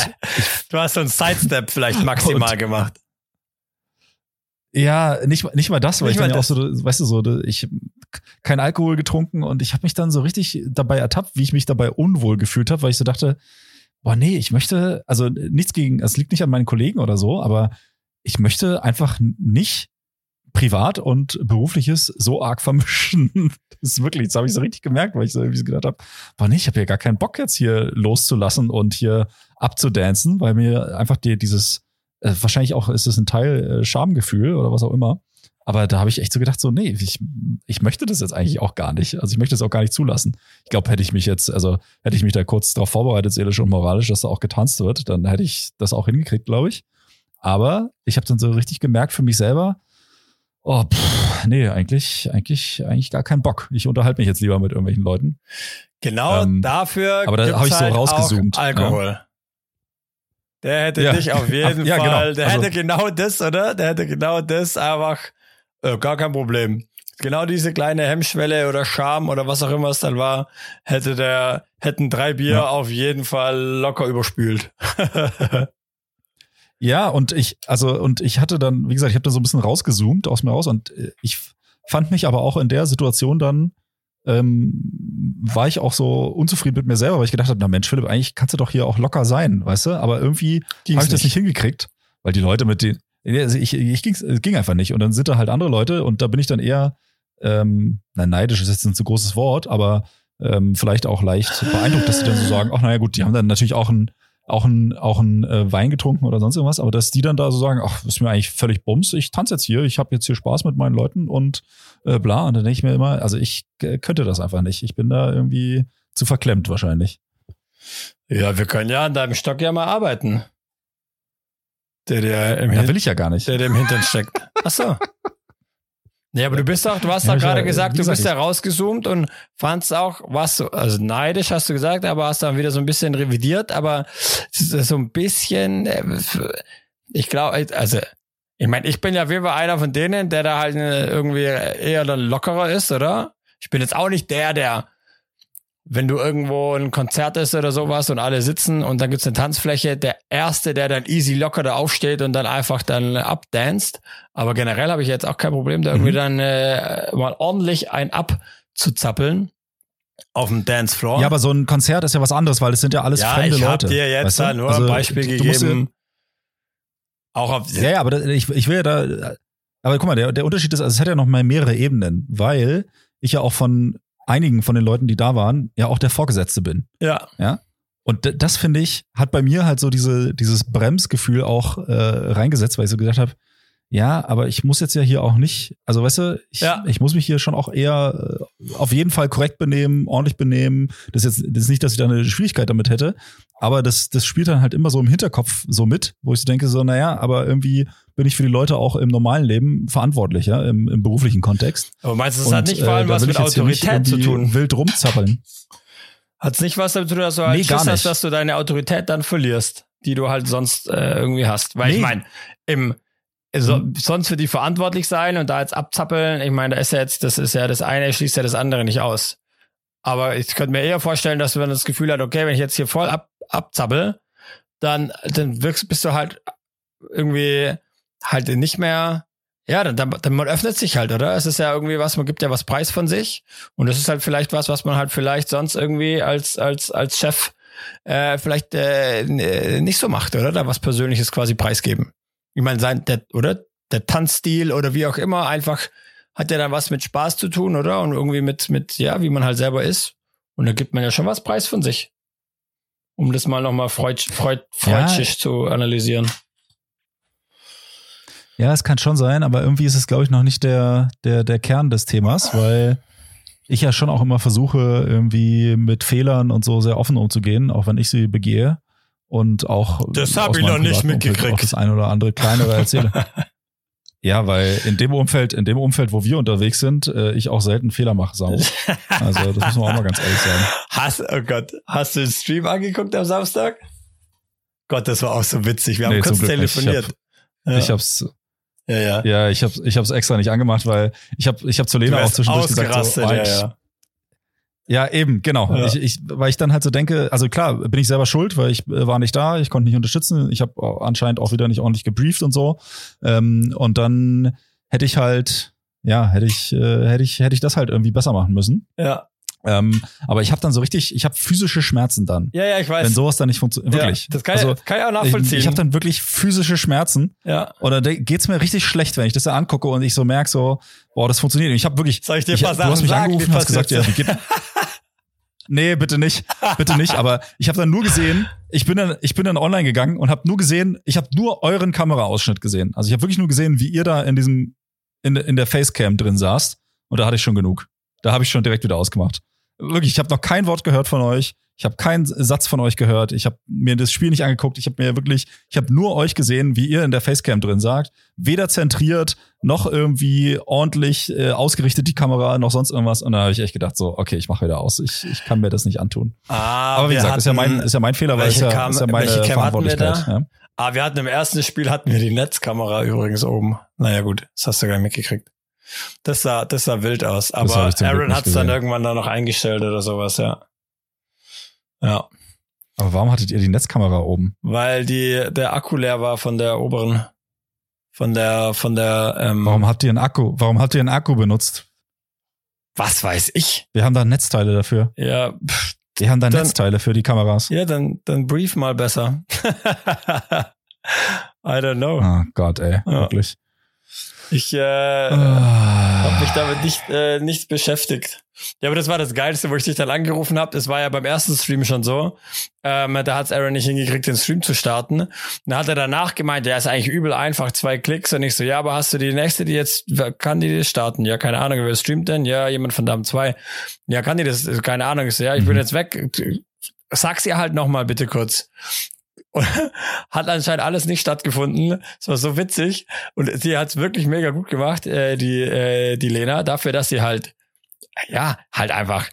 du hast so einen Sidestep vielleicht maximal und, gemacht. Ja, nicht, nicht mal das, weil nicht ich dann ja auch so, weißt du, so, ich kein Alkohol getrunken und ich habe mich dann so richtig dabei ertappt, wie ich mich dabei unwohl gefühlt habe, weil ich so dachte, boah, nee, ich möchte, also nichts gegen, es liegt nicht an meinen Kollegen oder so, aber ich möchte einfach nicht privat und berufliches so arg vermischen. *laughs* Das ist wirklich, das habe ich so richtig gemerkt, weil ich so irgendwie gedacht habe, boah, nee, ich habe ja gar keinen Bock jetzt hier loszulassen und hier abzudancen, weil mir einfach die, dieses äh, wahrscheinlich auch ist es ein Teil äh, Schamgefühl oder was auch immer. Aber da habe ich echt so gedacht, so, nee, ich, ich möchte das jetzt eigentlich auch gar nicht. Also ich möchte es auch gar nicht zulassen. Ich glaube, hätte ich mich jetzt, also hätte ich mich da kurz darauf vorbereitet, seelisch und moralisch, dass da auch getanzt wird, dann hätte ich das auch hingekriegt, glaube ich. Aber ich habe dann so richtig gemerkt für mich selber, oh, pff, nee, eigentlich, eigentlich, eigentlich gar keinen Bock. Ich unterhalte mich jetzt lieber mit irgendwelchen Leuten. Genau ähm, dafür. Aber da habe ich so halt rausgezoomt. Alkohol. Ja. Der hätte ja. dich auf jeden ja, genau. Fall, der also, hätte genau das, oder? Der hätte genau das einfach, äh, gar kein Problem. Genau diese kleine Hemmschwelle oder Scham oder was auch immer es dann war, hätte der, hätten drei Bier ja. auf jeden Fall locker überspült. *laughs* ja, und ich, also, und ich hatte dann, wie gesagt, ich habe da so ein bisschen rausgezoomt aus mir raus und äh, ich fand mich aber auch in der Situation dann ähm, war ich auch so unzufrieden mit mir selber, weil ich gedacht habe, na Mensch, Philipp, eigentlich kannst du doch hier auch locker sein, weißt du? Aber irgendwie habe ich das nicht hingekriegt, weil die Leute mit denen, also ich, ich ging, es ging einfach nicht. Und dann sind da halt andere Leute und da bin ich dann eher, ähm, na, neidisch ist jetzt ein zu großes Wort, aber ähm, vielleicht auch leicht beeindruckt, dass sie dann so sagen, ach naja gut, die haben dann natürlich auch ein auch ein, auch ein äh, Wein getrunken oder sonst irgendwas, aber dass die dann da so sagen, ach, ist mir eigentlich völlig bums, ich tanze jetzt hier, ich habe jetzt hier Spaß mit meinen Leuten und äh, bla. Und dann denke ich mir immer, also ich äh, könnte das einfach nicht. Ich bin da irgendwie zu verklemmt wahrscheinlich. Ja, wir können ja an deinem Stock ja mal arbeiten. Der, der im da will ich ja gar nicht. Der, der im Hintern steckt. Ach so. Ja, aber du bist doch, du hast doch gerade gesagt, du bist ja rausgezoomt und fandst auch, was also neidisch hast du gesagt, aber hast dann wieder so ein bisschen revidiert, aber so ein bisschen, äh, ich glaube, also, ich meine, ich bin ja wie einer von denen, der da halt irgendwie eher dann lockerer ist, oder? Ich bin jetzt auch nicht der, der wenn du irgendwo ein Konzert ist oder sowas und alle sitzen und dann gibt's eine Tanzfläche, der Erste, der dann easy locker da aufsteht und dann einfach dann abdanzt. Aber generell habe ich jetzt auch kein Problem, da irgendwie mhm. dann äh, mal ordentlich ein abzuzappeln auf dem Dancefloor. Ja, aber so ein Konzert ist ja was anderes, weil es sind ja alles ja, fremde ich Leute. Ich habe dir jetzt weißt du? da nur also, ein Beispiel gegeben. auch auf ja, ja, aber ich, ich will ja da, aber guck mal, der, der Unterschied ist, also es hat ja noch mal mehrere Ebenen, weil ich ja auch von einigen von den Leuten, die da waren, ja auch der Vorgesetzte bin. Ja. Ja. Und das finde ich, hat bei mir halt so diese, dieses Bremsgefühl auch äh, reingesetzt, weil ich so gedacht habe, ja, aber ich muss jetzt ja hier auch nicht, also weißt du, ich, ja. ich muss mich hier schon auch eher äh, auf jeden Fall korrekt benehmen, ordentlich benehmen. Das ist jetzt das ist nicht, dass ich da eine Schwierigkeit damit hätte, aber das, das spielt dann halt immer so im Hinterkopf so mit, wo ich so denke, so, naja, aber irgendwie bin ich für die Leute auch im normalen Leben verantwortlich, ja, im, im beruflichen Kontext. Aber meinst du, das Und, hat nicht vor allem äh, was mit Autorität zu tun? Wild rumzappeln. Hat es nicht was damit zu tun, dass du halt nee, Schiss hast, dass du deine Autorität dann verlierst, die du halt sonst äh, irgendwie hast? Weil nee. ich meine, im so, mhm. sonst für die verantwortlich sein und da jetzt abzappeln, ich meine, da ist ja jetzt, das ist ja das eine, schließt ja das andere nicht aus. Aber ich könnte mir eher vorstellen, dass man das Gefühl hat, okay, wenn ich jetzt hier voll ab, abzappel, dann, dann wirkst, bist du halt irgendwie halt nicht mehr, ja, dann, dann, dann man öffnet sich halt, oder? Es ist ja irgendwie was, man gibt ja was preis von sich und das ist halt vielleicht was, was man halt vielleicht sonst irgendwie als als als Chef äh, vielleicht äh, nicht so macht, oder? Da was Persönliches quasi preisgeben. Ich meine, sein, der, oder? Der Tanzstil oder wie auch immer, einfach hat ja dann was mit Spaß zu tun, oder? Und irgendwie mit, mit, ja, wie man halt selber ist. Und da gibt man ja schon was preis von sich. Um das mal nochmal freud, freud, freudschig ja. zu analysieren. Ja, es kann schon sein, aber irgendwie ist es, glaube ich, noch nicht der, der, der Kern des Themas, weil ich ja schon auch immer versuche, irgendwie mit Fehlern und so sehr offen umzugehen, auch wenn ich sie begehe. Und auch. Das habe ich noch nicht mitgekriegt. Auch das eine oder andere kleinere erzähle. *laughs* ja, weil in dem Umfeld, in dem Umfeld, wo wir unterwegs sind, äh, ich auch selten Fehler mache, Samu. *laughs* Also, das muss man auch mal ganz ehrlich sagen. Hast, oh Gott, hast du den Stream angeguckt am Samstag? Gott, das war auch so witzig. Wir haben nee, kurz telefoniert. Ich, hab, ja. ich hab's, ja, ja. Ja, ich habe ich hab's extra nicht angemacht, weil ich habe ich hab zu Lena auch zwischendurch gesagt, so, oh, ja, ja. ja, eben, genau. Ja. Ich, ich, weil ich dann halt so denke, also klar, bin ich selber schuld, weil ich äh, war nicht da, ich konnte nicht unterstützen, ich habe anscheinend auch wieder nicht ordentlich gebrieft und so. Ähm, und dann hätte ich halt, ja, hätte ich, äh, hätte ich, hätte ich das halt irgendwie besser machen müssen. Ja. Ähm, aber ich habe dann so richtig, ich habe physische Schmerzen dann. Ja, ja, ich weiß. Wenn sowas dann nicht funktioniert. Wirklich. Ja, das kann, also, kann ich auch nachvollziehen. Ich, ich habe dann wirklich physische Schmerzen. Ja. Oder geht's mir richtig schlecht, wenn ich das dann angucke und ich so merk so, boah, das funktioniert. Ich habe wirklich. Soll ich dir ich, Du hast mich sagen, angerufen und hast gesagt, ja, wie geht. nee, bitte nicht, bitte nicht. Aber ich habe dann nur gesehen, ich bin dann, ich bin dann online gegangen und habe nur gesehen, ich habe nur euren Kameraausschnitt gesehen. Also ich habe wirklich nur gesehen, wie ihr da in diesem in, in der Facecam drin saßt. Und da hatte ich schon genug. Da habe ich schon direkt wieder ausgemacht. Wirklich, ich habe noch kein Wort gehört von euch. Ich habe keinen Satz von euch gehört. Ich habe mir das Spiel nicht angeguckt. Ich habe mir wirklich, ich habe nur euch gesehen, wie ihr in der Facecam drin sagt. Weder zentriert noch irgendwie ordentlich äh, ausgerichtet die Kamera, noch sonst irgendwas. Und da habe ich echt gedacht, so, okay, ich mache wieder aus. Ich, ich kann mir das nicht antun. Ah, Aber wie gesagt, hatten, ist ja mein, ist ja mein Fehler, weil es ja, Kam, ist ja meine Verantwortlichkeit. Ja. Ah, wir hatten im ersten Spiel hatten wir die Netzkamera übrigens oben. Naja, gut, das hast du gar nicht mitgekriegt. Das sah, das sah wild aus. Aber Aaron hat es dann irgendwann da noch eingestellt oder sowas, ja. Ja. Aber warum hattet ihr die Netzkamera oben? Weil die, der Akku leer war von der oberen, von der, von der, ähm Warum habt ihr einen Akku, warum habt ihr einen Akku benutzt? Was weiß ich? Wir haben da Netzteile dafür. Ja. Pff, Wir haben da dann, Netzteile für die Kameras. Ja, dann, dann brief mal besser. *laughs* I don't know. Oh Gott, ey, ja. wirklich. Ich äh, ah. habe mich damit nicht, äh, nicht beschäftigt. Ja, aber das war das Geilste, wo ich dich dann angerufen habe. Das war ja beim ersten Stream schon so. Ähm, da hat's Aaron nicht hingekriegt, den Stream zu starten. Dann hat er danach gemeint, der ist eigentlich übel einfach, zwei Klicks. Und ich so, ja, aber hast du die nächste, die jetzt, kann die das starten? Ja, keine Ahnung, wer streamt denn? Ja, jemand von Dam 2. Ja, kann die das? Keine Ahnung. Ich so, ja, ich bin mhm. jetzt weg. Sag's ihr halt nochmal bitte kurz. Und *laughs* hat anscheinend alles nicht stattgefunden. Es war so witzig. Und sie hat es wirklich mega gut gemacht, äh, die, äh, die Lena, dafür, dass sie halt, ja, halt einfach,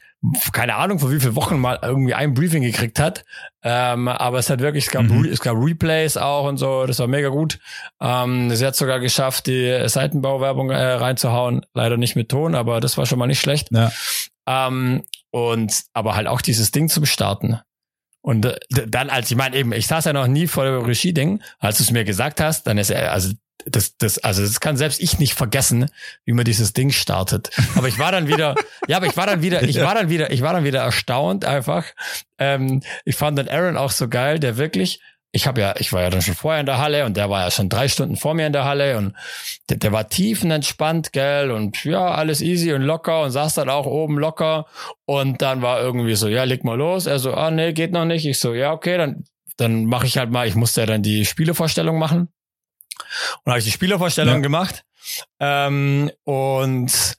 keine Ahnung, vor wie vielen Wochen mal irgendwie ein Briefing gekriegt hat. Ähm, aber es hat wirklich, es gab, mhm. es gab Replays auch und so, das war mega gut. Ähm, sie hat sogar geschafft, die Seitenbauwerbung äh, reinzuhauen. Leider nicht mit Ton, aber das war schon mal nicht schlecht. Ja. Ähm, und aber halt auch dieses Ding zum Starten. Und äh, dann, als ich meine, eben, ich saß ja noch nie vor der Regie-Ding, als du es mir gesagt hast, dann ist er, also das, das, also das kann selbst ich nicht vergessen, wie man dieses Ding startet. Aber ich war dann wieder, *laughs* ja, aber ich war dann wieder, ich war dann wieder, ich war dann wieder erstaunt einfach. Ähm, ich fand dann Aaron auch so geil, der wirklich ich habe ja, ich war ja dann schon vorher in der Halle und der war ja schon drei Stunden vor mir in der Halle und der, der war tiefenentspannt, gell, und ja, alles easy und locker und saß dann auch oben locker und dann war irgendwie so, ja, leg mal los. Er so, ah, nee, geht noch nicht. Ich so, ja, okay, dann, dann mache ich halt mal, ich musste ja dann die Spielevorstellung machen. Und habe ich die Spielevorstellung ja. gemacht. Ähm, und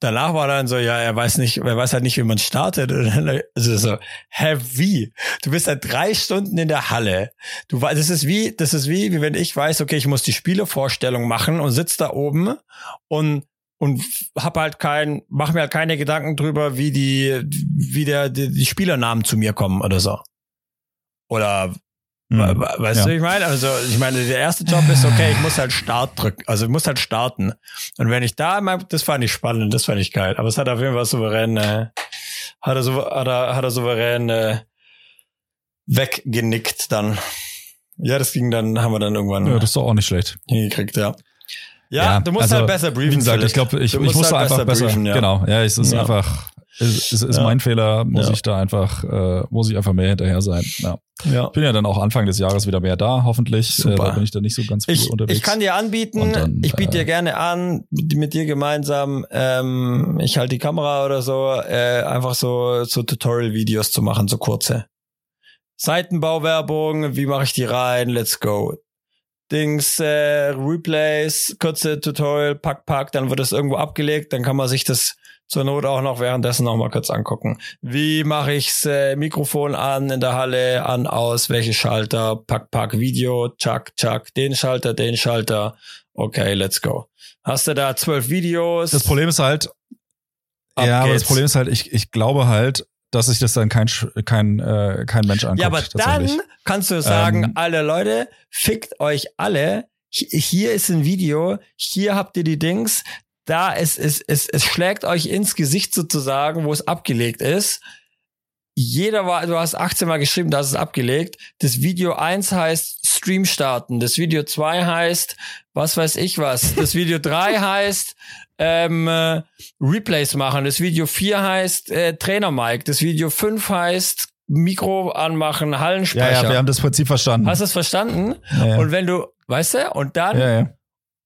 danach war dann so, ja, er weiß nicht, er weiß halt nicht, wie man startet. *laughs* Also so, hä, wie? Du bist seit drei Stunden in der Halle. Du weißt, das ist wie, das ist wie, wie wenn ich weiß, okay, ich muss die Spielevorstellung machen und sitz da oben und und hab halt kein, mach mir halt keine Gedanken drüber, wie die, wie der, die, die Spielernamen zu mir kommen oder so. Oder Mhm. Weißt ja. du, ich meine? Also, ich meine, der erste Job ist, okay, ich muss halt Start drücken. Also, ich muss halt starten. Und wenn ich da, das fand ich spannend, das fand ich geil. Aber es hat auf jeden Fall souverän, äh, hat er, hat er, hat er souverän äh, weggenickt dann. Ja, das ging dann, haben wir dann irgendwann. Ja, das ist doch auch nicht schlecht. Hingekriegt, ja. Ja, ja du musst also, halt besser briefen. Wie gesagt, ich glaube, ich, ich musste halt einfach besser, briefen, ja. genau. Ja, es ist ja. einfach, es, es ist ja. mein Fehler, muss ja. ich da einfach, äh, muss ich einfach mehr hinterher sein. Ja. ja. Bin ja dann auch Anfang des Jahres wieder mehr da, hoffentlich. Super. Äh, da bin ich dann nicht so ganz viel ich, unterwegs. Ich kann dir anbieten, dann, ich biete äh, dir gerne an, mit, mit, dir gemeinsam, ähm, ich halte die Kamera oder so, äh, einfach so, so Tutorial-Videos zu machen, so kurze. Seitenbauwerbung, wie mache ich die rein? Let's go. Dings, äh, Replays, kurze Tutorial, pack, pack, dann wird es irgendwo abgelegt, dann kann man sich das zur Not auch noch währenddessen noch mal kurz angucken. Wie mache ich's äh, Mikrofon an in der Halle, an, aus, welche Schalter, pack, pack, Video, chuck, chuck, den Schalter, den Schalter. Okay, let's go. Hast du da zwölf Videos? Das Problem ist halt, ja, aber das Problem ist halt, ich, ich glaube halt, dass sich das dann kein, kein, äh, kein Mensch anguckt. Ja, aber dann kannst du sagen, ähm, alle Leute, fickt euch alle. Hier ist ein Video, hier habt ihr die Dings, da es, es, es, es schlägt euch ins Gesicht sozusagen, wo es abgelegt ist. Jeder war, du hast 18 Mal geschrieben, das ist abgelegt. Das Video 1 heißt Stream starten. Das Video 2 heißt, was weiß ich was. Das Video *laughs* 3 heißt, ähm, äh, Replays machen. Das Video 4 heißt äh, Trainer Mike. Das Video 5 heißt Mikro anmachen, Hallensprecher. Ja, ja, wir haben das Prinzip verstanden. Hast du es verstanden? Ja, ja. Und wenn du, weißt du, und dann, ja.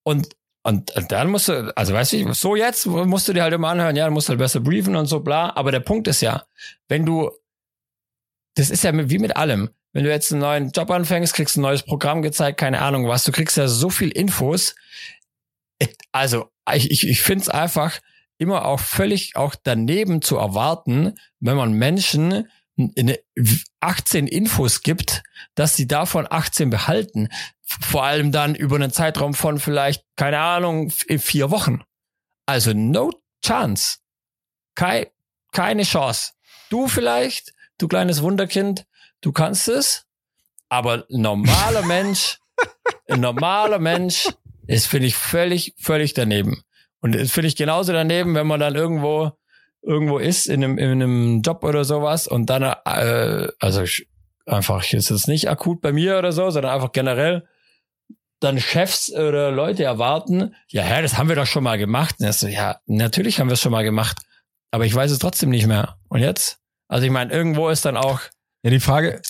Und, und, dann musst du, also weißt du, so jetzt musst du dir halt immer anhören, ja, du musst halt besser briefen und so, bla. Aber der Punkt ist ja, wenn du, das ist ja wie mit allem. Wenn du jetzt einen neuen Job anfängst, kriegst ein neues Programm gezeigt, keine Ahnung was, du kriegst ja so viel Infos. Also, ich, ich, ich finde es einfach immer auch völlig auch daneben zu erwarten, wenn man Menschen in 18 Infos gibt, dass sie davon 18 behalten. Vor allem dann über einen Zeitraum von vielleicht, keine Ahnung, vier Wochen. Also no chance. Kei, keine Chance. Du vielleicht, du kleines Wunderkind, du kannst es, aber normaler Mensch, ein normaler Mensch ist, finde ich, völlig, völlig daneben. Und das finde ich genauso daneben, wenn man dann irgendwo irgendwo ist, in einem, in einem Job oder sowas und dann, äh, also ich, einfach, ist es nicht akut bei mir oder so, sondern einfach generell dann Chefs oder Leute erwarten, ja, hä, das haben wir doch schon mal gemacht. Und so, ja, natürlich haben wir es schon mal gemacht, aber ich weiß es trotzdem nicht mehr. Und jetzt? Also ich meine, irgendwo ist dann auch. Ja, die Frage,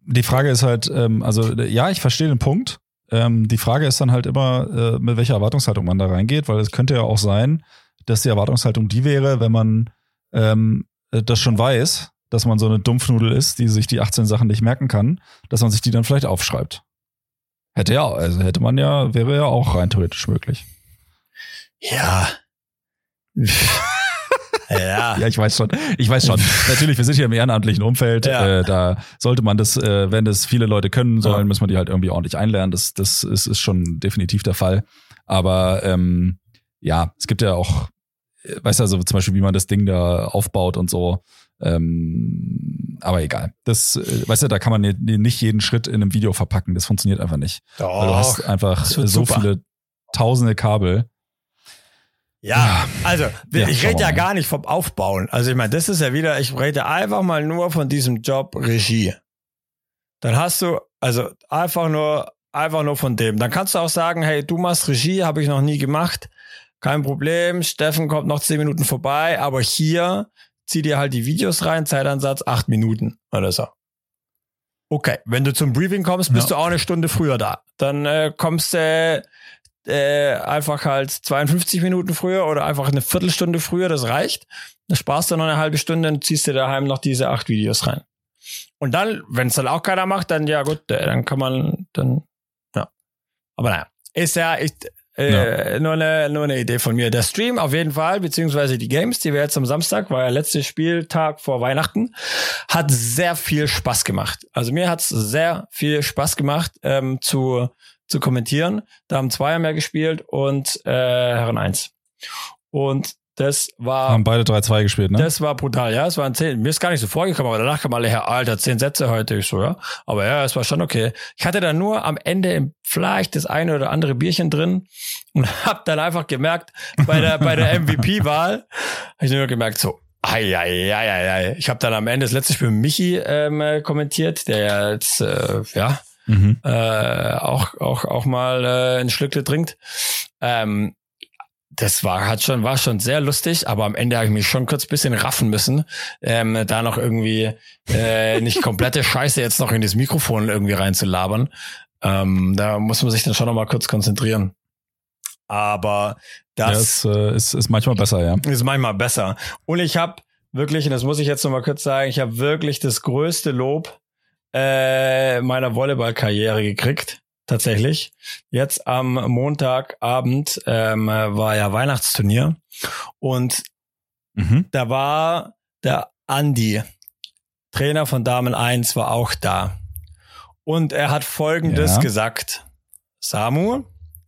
die Frage ist halt, ähm, also ja, ich verstehe den Punkt. Ähm, die Frage ist dann halt immer, äh, mit welcher Erwartungshaltung man da reingeht, weil es könnte ja auch sein, dass die Erwartungshaltung die wäre, wenn man ähm, das schon weiß, dass man so eine Dumpfnudel ist, die sich die 18 Sachen nicht merken kann, dass man sich die dann vielleicht aufschreibt. Hätte ja, also hätte man ja, wäre ja auch rein theoretisch möglich. Ja. *laughs* ja. *laughs* ja, ich weiß schon. Ich weiß schon. Natürlich, wir sind hier im ehrenamtlichen Umfeld. Ja. Äh, da sollte man das, äh, wenn das viele Leute können sollen, ja. muss man die halt irgendwie ordentlich einlernen. Das, das ist, ist schon definitiv der Fall. Aber ähm, ja, es gibt ja auch weißt du, also zum Beispiel, wie man das Ding da aufbaut und so. Ähm, aber egal. Das, äh, weißt du, da kann man nicht jeden Schritt in einem Video verpacken. Das funktioniert einfach nicht. Doch, Weil du hast einfach so super. viele tausende Kabel. Ja, also ja, ich rede ja gar nicht vom Aufbauen. Also ich meine, das ist ja wieder, ich rede einfach mal nur von diesem Job Regie. Dann hast du, also einfach nur, einfach nur von dem. Dann kannst du auch sagen, hey, du machst Regie, habe ich noch nie gemacht kein Problem, Steffen kommt noch zehn Minuten vorbei, aber hier zieh dir halt die Videos rein, Zeitansatz acht Minuten oder so. Okay, wenn du zum Briefing kommst, bist ja. du auch eine Stunde früher da. Dann äh, kommst du äh, äh, einfach halt 52 Minuten früher oder einfach eine Viertelstunde früher, das reicht. Dann sparst du noch eine halbe Stunde und ziehst dir daheim noch diese acht Videos rein. Und dann, wenn es dann auch keiner macht, dann ja gut, äh, dann kann man dann, ja. Aber naja, ist ja, ich, äh, ja. nur, eine, nur eine Idee von mir. Der Stream auf jeden Fall, beziehungsweise die Games, die wir jetzt am Samstag, war ja letzter Spieltag vor Weihnachten, hat sehr viel Spaß gemacht. Also mir hat's sehr viel Spaß gemacht ähm, zu, zu kommentieren. Da haben Zweier mehr gespielt und äh, Herren eins. Und Das war. Haben beide 3-2 gespielt, ne? Das war brutal, ja. Es waren zehn. Mir ist gar nicht so vorgekommen, aber danach kam alle her, Alter, zehn Sätze heute. Ich so, ja. Aber ja, es war schon okay. Ich hatte dann nur am Ende vielleicht das eine oder andere Bierchen drin und *laughs* hab dann einfach gemerkt, bei der, bei der MVP-Wahl, habe ich nur gemerkt, so, ei, ei, ei, ei, ei. Ich habe dann am Ende das letzte Spiel mit Michi ähm, äh, kommentiert, der ja jetzt, äh, ja, mhm. äh, auch, auch, auch mal äh, ein Schlückle trinkt. Ähm, das war hat schon war schon sehr lustig, aber am Ende habe ich mich schon kurz bisschen raffen müssen, ähm, da noch irgendwie äh, nicht komplette Scheiße jetzt noch in das Mikrofon irgendwie reinzulabern. Ähm, da muss man sich dann schon noch mal kurz konzentrieren. Aber das ist, äh, ist, ist manchmal besser, ja. Ist manchmal besser. Und ich habe wirklich, und das muss ich jetzt noch mal kurz sagen, ich habe wirklich das größte Lob äh, meiner Volleyballkarriere gekriegt tatsächlich. Jetzt am Montagabend ähm, war ja Weihnachtsturnier und mhm. da war der Andi, Trainer von Damen 1, war auch da. Und er hat Folgendes ja. gesagt. Samu,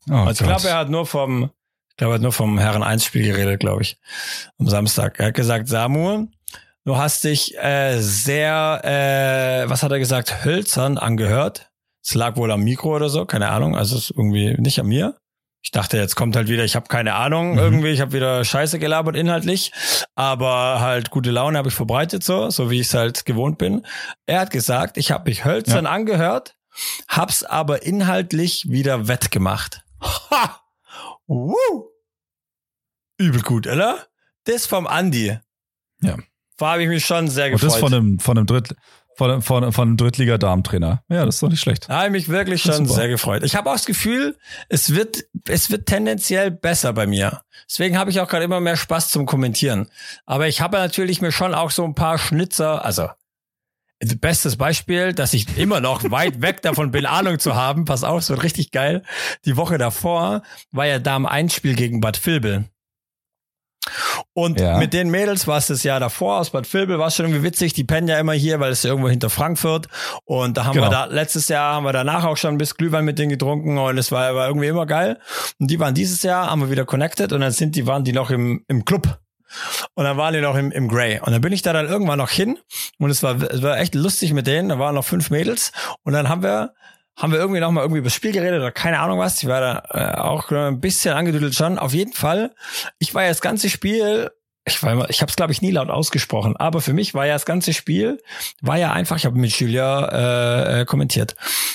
oh, also ich glaube, er hat nur vom, ich glaube, er hat nur vom Herren 1 Spiel geredet, glaube ich, am Samstag. Er hat gesagt, Samu, du hast dich äh, sehr, äh, was hat er gesagt, hölzern angehört es lag wohl am Mikro oder so, keine Ahnung. Also es ist irgendwie nicht an mir. Ich dachte, jetzt kommt halt wieder, ich habe keine Ahnung mhm. irgendwie, ich habe wieder Scheiße gelabert inhaltlich, aber halt gute Laune habe ich verbreitet so, so wie ich es halt gewohnt bin. Er hat gesagt, ich habe mich hölzern ja. angehört, hab's aber inhaltlich wieder wettgemacht. Ha! Woo! Übel gut, oder? Das vom Andi. Ja. War habe ich mich schon sehr gefreut. Und das von einem, von einem Dritt, von, von, von einem Drittliga-Damentrainer. Ja, das ist doch nicht schlecht. Da habe ich mich wirklich schon sehr gefreut. Ich habe auch das Gefühl, es wird, es wird tendenziell besser bei mir. Deswegen habe ich auch gerade immer mehr Spaß zum Kommentieren. Aber ich habe natürlich mir schon auch so ein paar Schnitzer, also bestes Beispiel, dass ich immer noch *laughs* weit weg davon bin, Ahnung zu haben. Pass auf, es wird richtig geil. Die Woche davor war ja Damen-Einspiel gegen Bad Vilbel. Und ja. mit den Mädels war es das Jahr davor aus Bad Vilbel, war es schon irgendwie witzig. Die pennen ja immer hier, weil es ja irgendwo hinter Frankfurt. Und da haben genau. wir da, letztes Jahr haben wir danach auch schon ein bisschen Glühwein mit denen getrunken und es war, war irgendwie immer geil. Und die waren dieses Jahr, haben wir wieder connected und dann sind die, waren die noch im, im Club. Und dann waren die noch im, im Grey. Und dann bin ich da dann irgendwann noch hin und es war, es war echt lustig mit denen. Da waren noch fünf Mädels und dann haben wir haben wir irgendwie nochmal irgendwie über das Spiel geredet oder keine Ahnung was. Ich war da äh, auch ein bisschen angedüdelt schon. Auf jeden Fall, ich war ja das ganze Spiel, ich war immer, ich habe es glaube ich nie laut ausgesprochen, aber für mich war ja das ganze Spiel, war ja einfach, ich habe mit Julia äh, äh, kommentiert.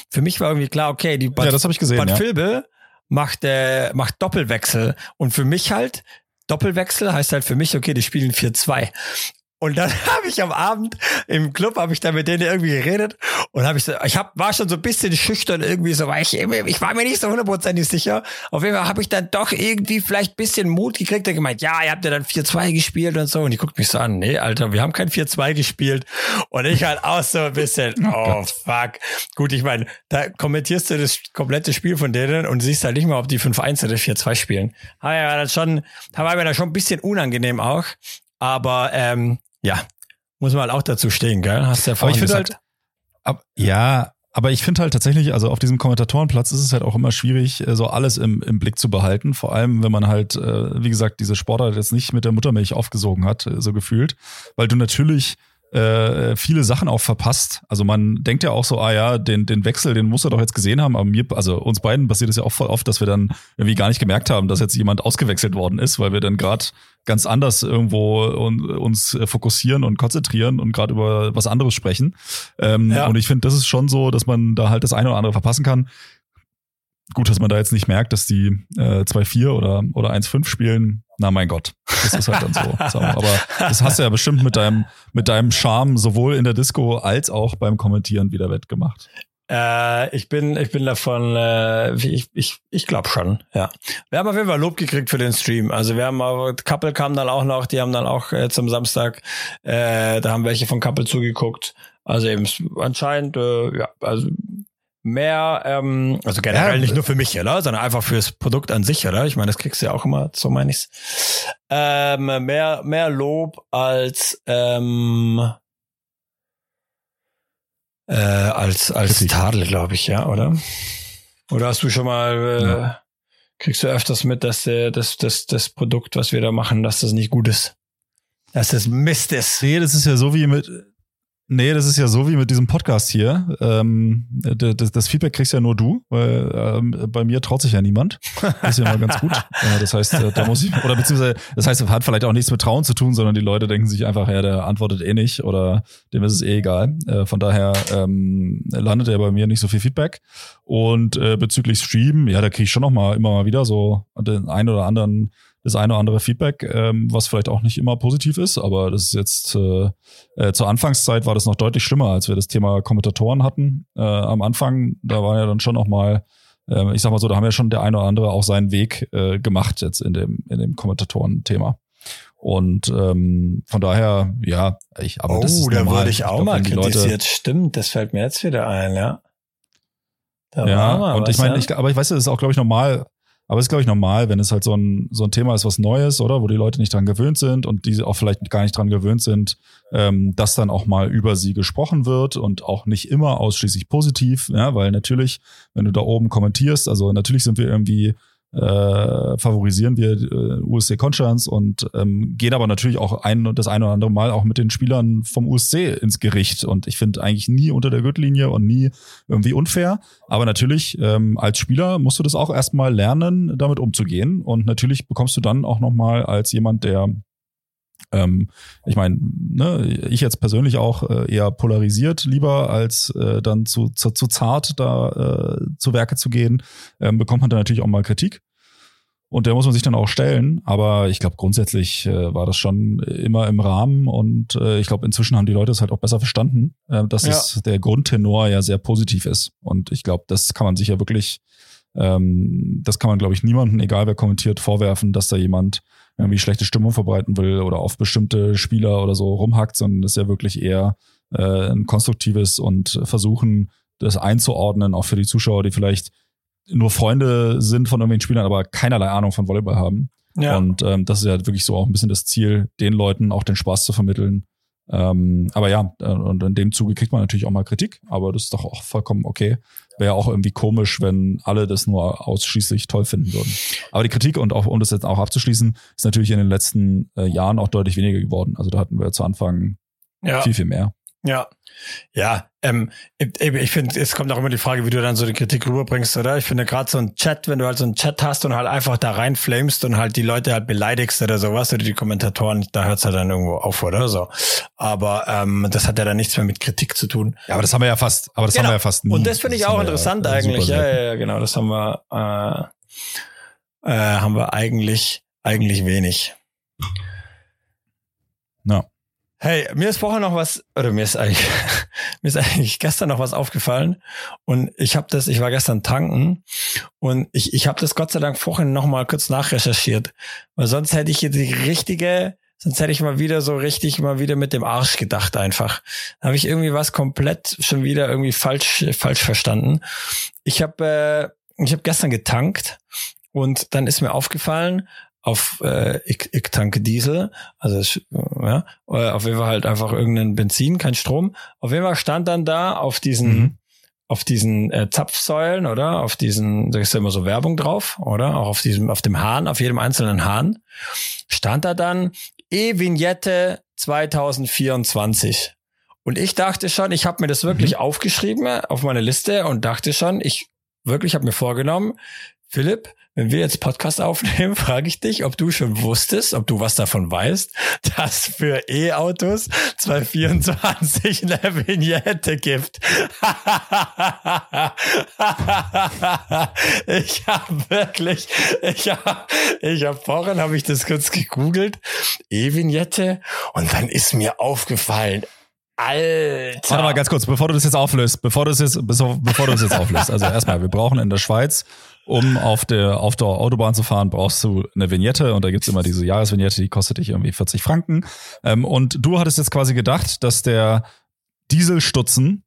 Für mich war irgendwie klar, okay, die Bad, ja, das ich gesehen, Bad ja. Filbe macht, äh, macht Doppelwechsel und für mich halt, Doppelwechsel heißt halt für mich, okay, die spielen 4-2. Und dann *laughs* habe ich am Abend im Club habe ich da mit denen irgendwie geredet und habe ich so, ich hab, war schon so ein bisschen schüchtern irgendwie so, weil ich ich war mir nicht so hundertprozentig sicher. Auf jeden Fall habe ich dann doch irgendwie vielleicht bisschen Mut gekriegt und gemeint, ja, ihr habt ja dann 4-2 gespielt und so. Und die guckt mich so an, nee, Alter, wir haben kein 4-2 gespielt. Und ich halt auch so ein bisschen, oh, *laughs* oh fuck. Gut, ich meine, da kommentierst du das komplette Spiel von denen und siehst halt nicht mal, ob die 5-1 oder 4-2 spielen. Aber ja, dann schon, da war mir dann schon ein bisschen unangenehm auch. Aber ähm, ja, muss man halt auch dazu stehen, gell? Hast du ja vorhin gesagt. Halt, ab, ja, aber ich finde halt tatsächlich, also auf diesem Kommentatorenplatz ist es halt auch immer schwierig, äh, so alles im, im Blick zu behalten. Vor allem, wenn man halt, äh, wie gesagt, diese Sportart jetzt nicht mit der Muttermilch aufgesogen hat, äh, so gefühlt. Weil du natürlich äh, viele Sachen auch verpasst. Also man denkt ja auch so, ah ja, den, den Wechsel, den muss er doch jetzt gesehen haben. Aber mir, also uns beiden passiert es ja auch voll oft, dass wir dann irgendwie gar nicht gemerkt haben, dass jetzt jemand ausgewechselt worden ist, weil wir dann gerade ganz anders irgendwo uns fokussieren und konzentrieren und gerade über was anderes sprechen. Ähm, ja. Und ich finde, das ist schon so, dass man da halt das eine oder andere verpassen kann. Gut, dass man da jetzt nicht merkt, dass die äh, 2-4 oder, oder 1-5 spielen. Na mein Gott, das ist halt dann so. Aber das hast du ja bestimmt mit deinem, mit deinem Charme sowohl in der Disco als auch beim Kommentieren wieder wettgemacht. Äh, ich bin, ich bin davon, äh, ich, ich, ich glaube schon, ja. Wir haben auf jeden Fall Lob gekriegt für den Stream. Also wir haben, Couple kam dann auch noch, die haben dann auch äh, zum Samstag, äh, da haben welche von Couple zugeguckt. Also eben anscheinend, äh, ja, also mehr, ähm, also generell ja, nicht nur für mich, oder? Sondern einfach fürs Produkt an sich, oder? Ich meine, das kriegst du ja auch immer, so meine ich's. Ähm, mehr, mehr Lob als ähm, äh, als als Tadel, glaube ich, ja, oder? Oder hast du schon mal äh, ja. kriegst du öfters mit, dass äh, das, das, das Produkt, was wir da machen, dass das nicht gut ist. Dass das Mist ist. Nee, das ist ja so wie mit, Nee, das ist ja so wie mit diesem Podcast hier. Ähm, das, das, Feedback kriegst ja nur du, weil ähm, bei mir traut sich ja niemand. Das ist ja mal ganz gut. *laughs* Ja, das heißt, äh, da muss ich, oder beziehungsweise, das heißt, hat vielleicht auch nichts mit Trauen zu tun, sondern die Leute denken sich einfach, ja, der antwortet eh nicht oder dem ist es eh egal. Äh, von daher ähm, landet er bei mir nicht so viel Feedback. Und äh, bezüglich Stream, ja, da kriege ich schon noch mal immer mal wieder so den einen oder anderen das eine oder andere Feedback, ähm, was vielleicht auch nicht immer positiv ist, aber das ist jetzt äh, äh, zur Anfangszeit war das noch deutlich schlimmer, als wir das Thema Kommentatoren hatten. Äh, am Anfang, da war ja dann schon noch mal, äh, ich sag mal so, da haben ja schon der eine oder andere auch seinen Weg äh, gemacht jetzt in dem in dem Kommentatoren-Thema. Und ähm, von daher, ja, ich aber oh, das ist da wurde ich auch glaub, mal die Leute- kritisiert. Stimmt, das fällt mir jetzt wieder ein, ja. Da Ja, und was, ich meine, ich, aber ich weiß, das ist auch, glaube ich, normal. Aber es ist, glaube ich, normal, wenn es halt so ein, so ein Thema ist, was Neues, oder? Wo die Leute nicht dran gewöhnt sind und die auch vielleicht gar nicht dran gewöhnt sind, ähm, dass dann auch mal über sie gesprochen wird und auch nicht immer ausschließlich positiv, ja, weil natürlich, wenn du da oben kommentierst, also natürlich sind wir irgendwie äh, favorisieren wir äh, USC Konstanz und ähm, gehen aber natürlich auch ein das eine oder andere Mal auch mit den Spielern vom USC ins Gericht. Und ich finde eigentlich nie unter der Gürtellinie und nie irgendwie unfair. Aber natürlich, ähm, als Spieler musst du das auch erstmal lernen, damit umzugehen. Und natürlich bekommst du dann auch nochmal als jemand, der ähm, ich meine, ne, ich jetzt persönlich auch äh, eher polarisiert lieber, als äh, dann zu, zu, zu zart da äh, zu Werke zu gehen, ähm, bekommt man dann natürlich auch mal Kritik. Und der muss man sich dann auch stellen. Aber ich glaube, grundsätzlich äh, war das schon immer im Rahmen. Und äh, ich glaube, inzwischen haben die Leute es halt auch besser verstanden, äh, dass Ja. es der Grundtenor ja sehr positiv ist. Und ich glaube, das kann man sich ja wirklich, ähm, das kann man, glaube ich, niemanden, egal wer kommentiert, vorwerfen, dass da jemand irgendwie schlechte Stimmung verbreiten will oder auf bestimmte Spieler oder so rumhackt, sondern das ist ja wirklich eher äh, ein konstruktives und versuchen, das einzuordnen, auch für die Zuschauer, die vielleicht nur Freunde sind von irgendwelchen Spielern, aber keinerlei Ahnung von Volleyball haben. ja. Und ähm, das ist ja wirklich so auch ein bisschen das Ziel, den Leuten auch den Spaß zu vermitteln. Ähm, aber ja, äh, und in dem Zuge kriegt man natürlich auch mal Kritik, aber das ist doch auch vollkommen okay. Wäre ja auch irgendwie komisch, wenn alle das nur ausschließlich toll finden würden. Aber die Kritik und auch, um das jetzt auch abzuschließen, ist natürlich in den letzten äh, Jahren auch deutlich weniger geworden. Also da hatten wir zu Anfang ja. viel, viel mehr. Ja, ja. Ähm, ich ich finde, es kommt auch immer die Frage, wie du dann so die Kritik rüberbringst, oder? Ich finde gerade so ein Chat, wenn du halt so einen Chat hast und halt einfach da reinflamest und halt die Leute halt beleidigst oder sowas oder die Kommentatoren, da hört's halt dann irgendwo auf, oder so. Aber ähm, das hat ja dann nichts mehr mit Kritik zu tun. Ja, aber das haben wir ja fast, aber das Genau. haben wir ja fast nie. Und das finde ich auch haben wir interessant ja, eigentlich. Ja, ja, ja, genau. Das haben wir, äh, äh, haben wir eigentlich, eigentlich wenig. Ja. Hey, mir ist vorher noch was, oder mir ist eigentlich, *laughs* mir ist eigentlich gestern noch was aufgefallen und ich habe das, ich war gestern tanken und ich, ich habe das Gott sei Dank vorhin noch mal kurz nachrecherchiert, weil sonst hätte ich hier die richtige, sonst hätte ich mal wieder so richtig mal wieder mit dem Arsch gedacht einfach. Da habe ich irgendwie was komplett schon wieder irgendwie falsch falsch verstanden. Ich habe äh, ich habe gestern getankt und dann ist mir aufgefallen, auf äh, ich, ich tanke Diesel, also es, äh, ja, äh, auf jeden Fall halt einfach irgendein Benzin, kein Strom. Auf jeden Fall stand dann da auf diesen Mhm. auf diesen äh, Zapfsäulen, oder? Auf diesen, da ist ja immer so Werbung drauf, oder? Auch auf diesem, auf dem Hahn, auf jedem einzelnen Hahn, stand da dann E-Vignette 2024. Und ich dachte schon, ich habe mir das wirklich aufgeschrieben äh, auf meine Liste und dachte schon, ich wirklich habe mir vorgenommen, Philipp, wenn wir jetzt Podcast aufnehmen, *laughs* frage ich dich, ob du schon wusstest, ob du was davon weißt, dass für E-Autos 2024 eine Vignette gibt. *laughs* ich habe wirklich, ich habe, ich habe vorhin habe ich das kurz gegoogelt, E-Vignette, und dann ist mir aufgefallen, Alter. Warte mal ganz kurz, bevor du das jetzt auflöst, bevor du das jetzt, bevor du das jetzt auflöst. Also erstmal, wir brauchen in der Schweiz, um auf der, auf der Autobahn zu fahren, brauchst du eine Vignette und da gibt's immer diese Jahresvignette, die kostet dich irgendwie 40 Franken. Ähm, und du hattest jetzt quasi gedacht, dass der Dieselstutzen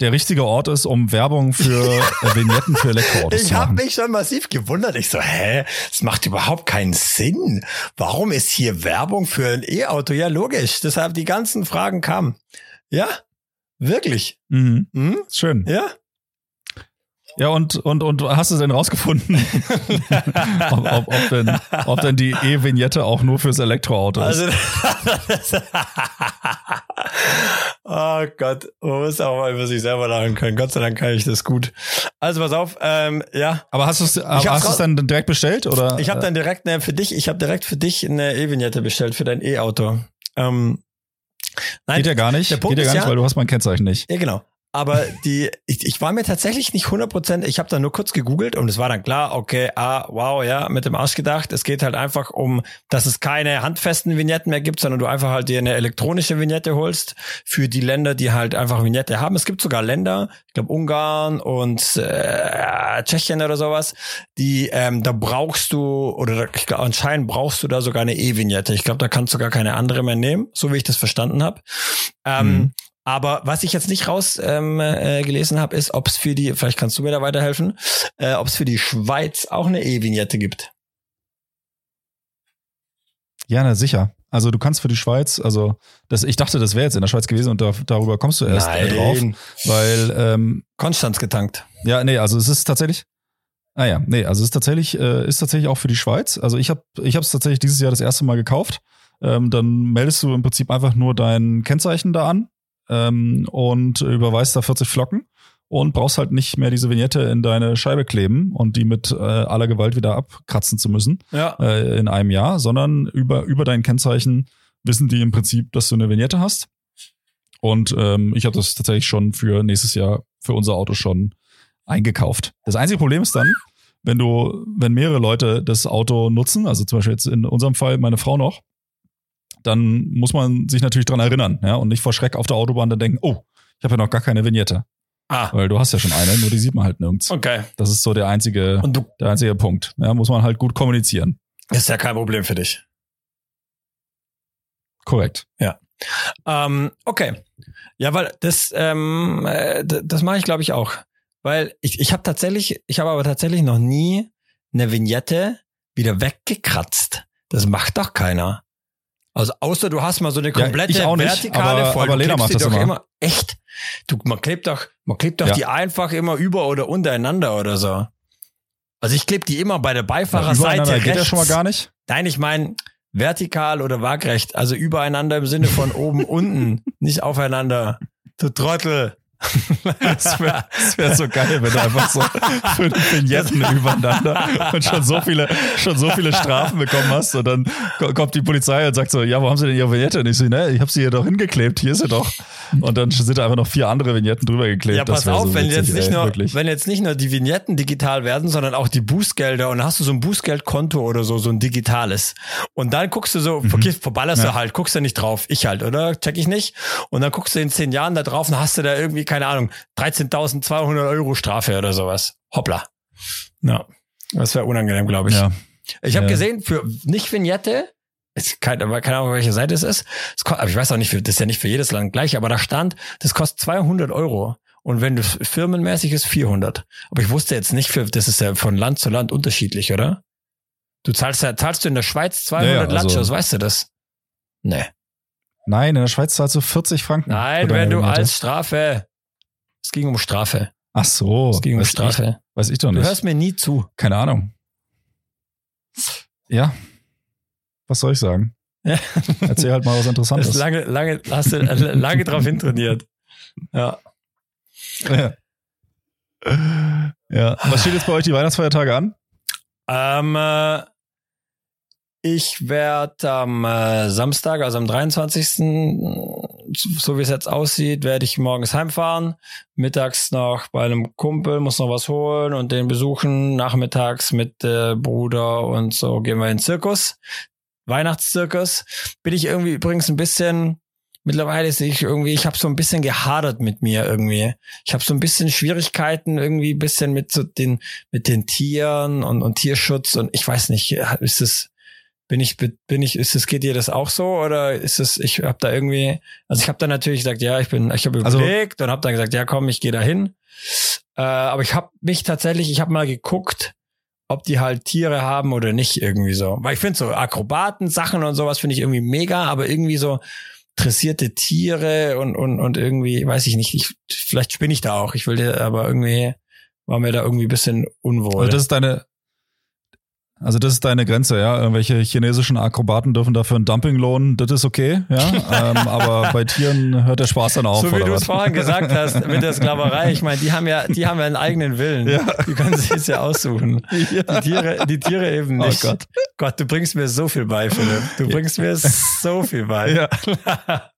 der richtige Ort ist, um Werbung für äh, *laughs* Vignetten für Elektroautos Ich zu habe machen. mich schon massiv gewundert. Ich so, hä, das macht überhaupt keinen Sinn. Warum ist hier Werbung für ein E-Auto? Ja, logisch. Deshalb die ganzen Fragen kamen. Ja, wirklich. Mhm. Hm? Schön. Ja. Ja, und, und, und hast du denn rausgefunden, *laughs* ob, ob, ob, denn, ob denn die E-Vignette auch nur fürs Elektroauto ist? Also, *laughs* oh Gott, man muss auch mal über sich selber lachen können. Gott sei Dank kann ich das gut. Also pass auf, ähm, ja. Aber hast du es hast du's dann direkt bestellt oder? Ich habe dann direkt ne, für dich, ich habe direkt für dich eine E-Vignette bestellt für dein E-Auto. Ähm, nein, Geht ja gar nicht. Geht ja gar nicht, ja, weil du hast mein Kennzeichen nicht. Ja, genau. Aber die, ich, ich war mir tatsächlich nicht 100%, ich habe da nur kurz gegoogelt und es war dann klar, okay, ah, wow, ja, mit dem Arsch gedacht. Es geht halt einfach um, dass es keine handfesten Vignetten mehr gibt, sondern du einfach halt dir eine elektronische Vignette holst für die Länder, die halt einfach Vignette haben. Es gibt sogar Länder, ich glaube Ungarn und äh, Tschechien oder sowas, die, ähm, da brauchst du, oder ich glaub, anscheinend brauchst du da sogar eine E-Vignette. Ich glaube, da kannst du gar keine andere mehr nehmen, so wie ich das verstanden habe. Ähm, mhm. Aber was ich jetzt nicht raus ähm, äh, gelesen habe, ist, ob es für die, vielleicht kannst du mir da weiterhelfen, äh, ob es für die Schweiz auch eine E-Vignette gibt. Ja, na sicher. Also du kannst für die Schweiz, also das, ich dachte, das wäre jetzt in der Schweiz gewesen und da, darüber kommst du erst äh, drauf, weil ähm, Konstanz getankt. Ja, nee, also es ist tatsächlich. Ah ja, nee, also es ist tatsächlich, äh, ist tatsächlich auch für die Schweiz. Also ich habe, ich habe es tatsächlich dieses Jahr das erste Mal gekauft. Ähm, dann meldest du im Prinzip einfach nur dein Kennzeichen da an ähm, und überweist da 40 Flocken und brauchst halt nicht mehr diese Vignette in deine Scheibe kleben und die mit äh, aller Gewalt wieder abkratzen zu müssen ja. äh, in einem Jahr, sondern über, über dein Kennzeichen wissen die im Prinzip, dass du eine Vignette hast. Und ähm, ich habe das tatsächlich schon für nächstes Jahr für unser Auto schon eingekauft. Das einzige Problem ist dann, wenn du, wenn mehrere Leute das Auto nutzen, also zum Beispiel jetzt in unserem Fall meine Frau noch, dann muss man sich natürlich dran erinnern, ja, und nicht vor Schreck auf der Autobahn dann denken, oh, ich habe ja noch gar keine Vignette. Ah. Weil du hast ja schon eine, nur die sieht man halt nirgends. Okay. Das ist so der einzige, du, der einzige Punkt. Ja, muss man halt gut kommunizieren. Ist ja kein Problem für dich. Korrekt. Ja. Ähm, okay. Ja, weil das, ähm, äh, das mache ich, glaube ich, auch. Weil ich, ich habe tatsächlich, ich habe aber tatsächlich noch nie eine Vignette wieder weggekratzt. Das macht doch keiner. Also außer du hast mal so eine komplette ja, nicht, vertikale aber, Folge. Aber Lena macht das immer. immer. Echt? Du, man klebt doch, man klebt doch ja. die einfach immer über oder untereinander oder so. Also ich klebe die immer bei der Beifahrerseite ja, geht ja schon mal gar nicht. Nein, ich meine vertikal oder waagrecht, also übereinander im Sinne von oben *laughs* unten, nicht aufeinander. Du Trottel. Das wäre wär so geil, wenn du einfach so fünf Vignetten übereinander und schon so viele, schon so viele Strafen bekommen hast und dann kommt die Polizei und sagt so, ja, wo haben sie denn ihre Vignette? Und ich so, ne, ich habe sie hier doch hingeklebt, hier ist sie doch. Und dann sind da einfach noch vier andere Vignetten drüber geklebt. Ja, pass auf, so wenn jetzt nicht ey, nur, wirklich. wenn jetzt nicht nur die Vignetten digital werden, sondern auch die Bußgelder und dann hast du so ein Bußgeldkonto oder so, so ein digitales. Und dann guckst du so, mhm. verballerst ja. du halt, guckst du nicht drauf. Ich halt, oder? Check ich nicht. Und dann guckst du in zehn Jahren da drauf und hast du da irgendwie keine Ahnung, 13.200 Euro Strafe oder sowas. Hoppla. Ja, das wäre unangenehm, glaube ich. Ja. Ich habe ja. gesehen, für nicht Vignette, ist keine, keine Ahnung, welche Seite es ist, es aber ich weiß auch nicht, das ist ja nicht für jedes Land gleich, aber da stand, das kostet 200 Euro. Und wenn das firmenmäßig ist, 400. Aber ich wusste jetzt nicht, für, das ist ja von Land zu Land unterschiedlich, oder? Du zahlst ja, zahlst du in der Schweiz 200 ja, also, Latschos, weißt du das? Nee. Nein, in der Schweiz zahlst du 40 Franken. Nein, wenn du als Strafe es ging um Strafe. Ach so. Es ging um Strafe. Ich, weiß ich doch nicht. Du hörst mir nie zu. Keine Ahnung. Ja. Was soll ich sagen? Ja. Erzähl halt mal was Interessantes. Lange, lange, hast du lange drauf hintrainiert. Ja. ja. Ja. Was steht jetzt bei euch die Weihnachtsfeiertage an? Ähm, äh, ich werde am äh, Samstag, also am 23. so wie es jetzt aussieht, werde ich morgens heimfahren, mittags noch bei einem Kumpel, muss noch was holen und den besuchen, nachmittags mit äh, Bruder und so gehen wir in den Zirkus, Weihnachtszirkus. Bin ich irgendwie übrigens ein bisschen, mittlerweile sehe ich irgendwie, ich habe so ein bisschen gehadert mit mir irgendwie. Ich habe so ein bisschen Schwierigkeiten irgendwie, ein bisschen mit so den, mit den Tieren und, und Tierschutz und ich weiß nicht, ist es bin ich, bin ich, ist es, geht dir das auch so oder ist es, ich habe da irgendwie, also ich habe dann natürlich gesagt, ja, ich bin, ich habe also überlegt also, und habe dann gesagt, ja, komm, ich gehe da hin. Äh, aber ich habe mich tatsächlich, ich habe mal geguckt, ob die halt Tiere haben oder nicht irgendwie so. Weil ich finde so Akrobaten, Sachen und sowas finde ich irgendwie mega, aber irgendwie so dressierte Tiere und, und, und irgendwie, weiß ich nicht, ich, vielleicht spinne ich da auch. Ich will dir aber irgendwie, war mir da irgendwie ein bisschen unwohl. Also das ist deine, also das ist deine Grenze, ja. Irgendwelche chinesischen Akrobaten dürfen dafür einen Dumpinglohn, das ist okay, ja. *laughs* ähm, aber bei Tieren hört der Spaß dann auf. so wie du es vorhin gesagt *laughs* hast mit der Sklaverei, ich meine, die haben ja, die haben ja einen eigenen Willen. Ja. Die können sich es ja aussuchen. Die Tiere, die Tiere eben Oh nicht. Gott. Gott, du bringst mir so viel bei, Philipp. Du bringst mir so viel bei. Ja. *laughs*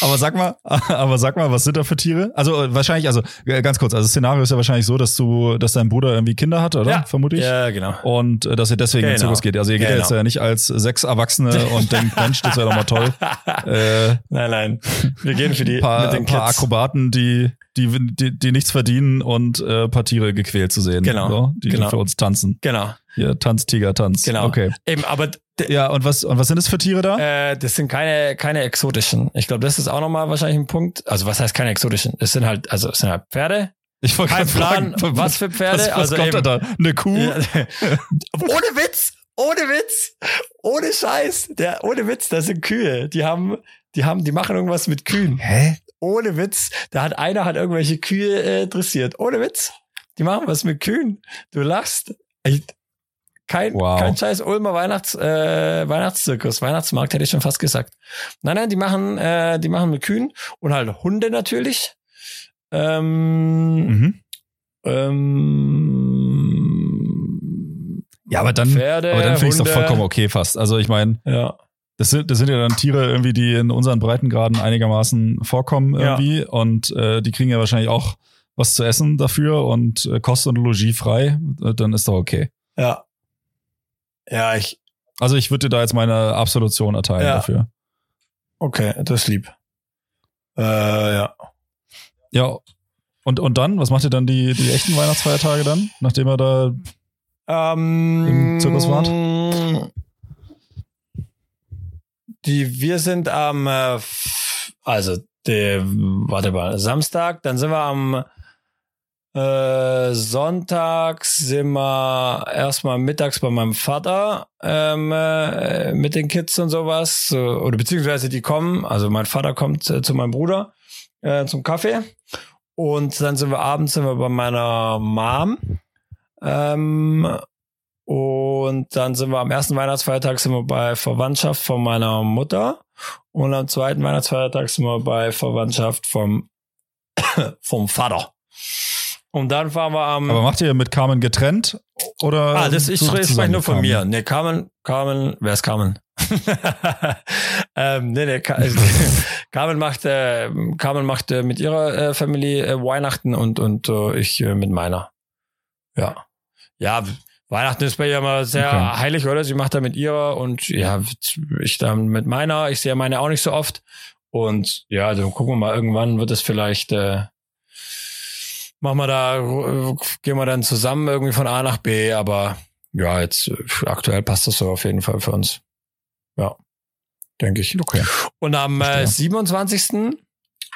Aber sag mal, *laughs* aber sag mal, was sind da für Tiere? Also äh, wahrscheinlich, also äh, ganz kurz, also das Szenario ist ja wahrscheinlich so, dass du, dass dein Bruder irgendwie Kinder hat, oder? Ja. Vermute ich. Ja, genau. Und äh, dass ihr deswegen in den Genau. Zirkus geht. Also ihr geht ja Genau. jetzt ja nicht als sechs Erwachsene *laughs* und denkt, Mensch, das wäre doch mal toll. *laughs* Äh, Nein, nein. Wir gehen für die paar, mit den paar Kids. Akrobaten, die, die, die, die nichts verdienen und äh, paar Tiere gequält zu sehen. Genau. So, die Genau. für uns tanzen. Genau, Hier, Tanz, Tiger, Tanz. genau. Okay. Eben, aber Ja, und was, und was sind es für Tiere da? äh, das sind keine, keine exotischen. Ich glaube, das ist auch nochmal wahrscheinlich ein Punkt. Also was heißt keine exotischen? Es sind halt, also es sind halt Pferde. Ich wollte Kein Plan, fragen, was für Pferde. Was, was also kommt eben, da? Eine Kuh? Ja. *laughs* ohne Witz, ohne Witz, ohne Scheiß, der, ohne Witz, das sind Kühe. Die haben, die haben, die machen irgendwas mit Kühen. Hä? Ohne Witz. Da hat einer hat irgendwelche Kühe äh, dressiert. Ohne Witz. Die machen was mit Kühen. Du lachst. Echt. Kein, Wow. kein scheiß Ulmer Weihnachts, äh, Weihnachtszirkus, Weihnachtsmarkt hätte ich schon fast gesagt. Nein, nein, die machen, äh, die machen mit Kühen und halt Hunde natürlich. Ähm, Mhm. ähm, Ja, aber dann, Pferde, aber dann finde ich es doch vollkommen okay fast. Also ich meine, Ja, das sind, das sind ja dann Tiere irgendwie, die in unseren Breitengraden einigermaßen vorkommen Ja. irgendwie und äh, die kriegen ja wahrscheinlich auch was zu essen dafür und äh, Kost und Logis frei, äh, dann ist doch okay. ja. Ja, ich, Also ich würde dir da jetzt meine Absolution erteilen Ja. dafür. okay, das ist lieb. Äh, ja. Ja. Und, und dann, was macht ihr dann die, die echten Weihnachtsfeiertage dann, nachdem er da Ähm, Im Zirkus wart? Die, wir sind am, äh, also, der, warte mal, Samstag, dann sind wir am äh, Sonntag sind wir erstmal mittags bei meinem Vater ähm, äh, mit den Kids und sowas. So, oder beziehungsweise die kommen, also mein Vater kommt äh, zu meinem Bruder äh, zum Kaffee. Und dann sind wir abends sind wir bei meiner Mom. Ähm, und dann sind wir am ersten Weihnachtsfeiertag sind wir bei Verwandtschaft von meiner Mutter. Und am zweiten Weihnachtsfeiertag sind wir bei Verwandtschaft vom, *coughs* vom Vater. Und dann fahren wir am. Aber macht ihr mit Carmen getrennt? Oder ah, das, ich spreche nur von Carmen? mir. Nee, Carmen, Carmen, wer ist Carmen? *laughs* ähm, nee, nee, Ka *laughs* Carmen macht, äh, Carmen macht äh, mit ihrer äh, Familie äh, Weihnachten und, und äh, ich äh, mit meiner. Ja. Ja, Weihnachten ist bei ihr immer sehr Okay. heilig, oder? Sie macht da mit ihrer und ja, ich dann mit meiner. Ich sehe meine auch nicht so oft. Und ja, dann gucken wir mal, irgendwann wird es vielleicht, äh, machen wir da, gehen wir dann zusammen irgendwie von A nach B, aber ja, jetzt aktuell passt das so auf jeden Fall für uns. Ja, denke ich. Okay. Und am äh, Verstehe. 27.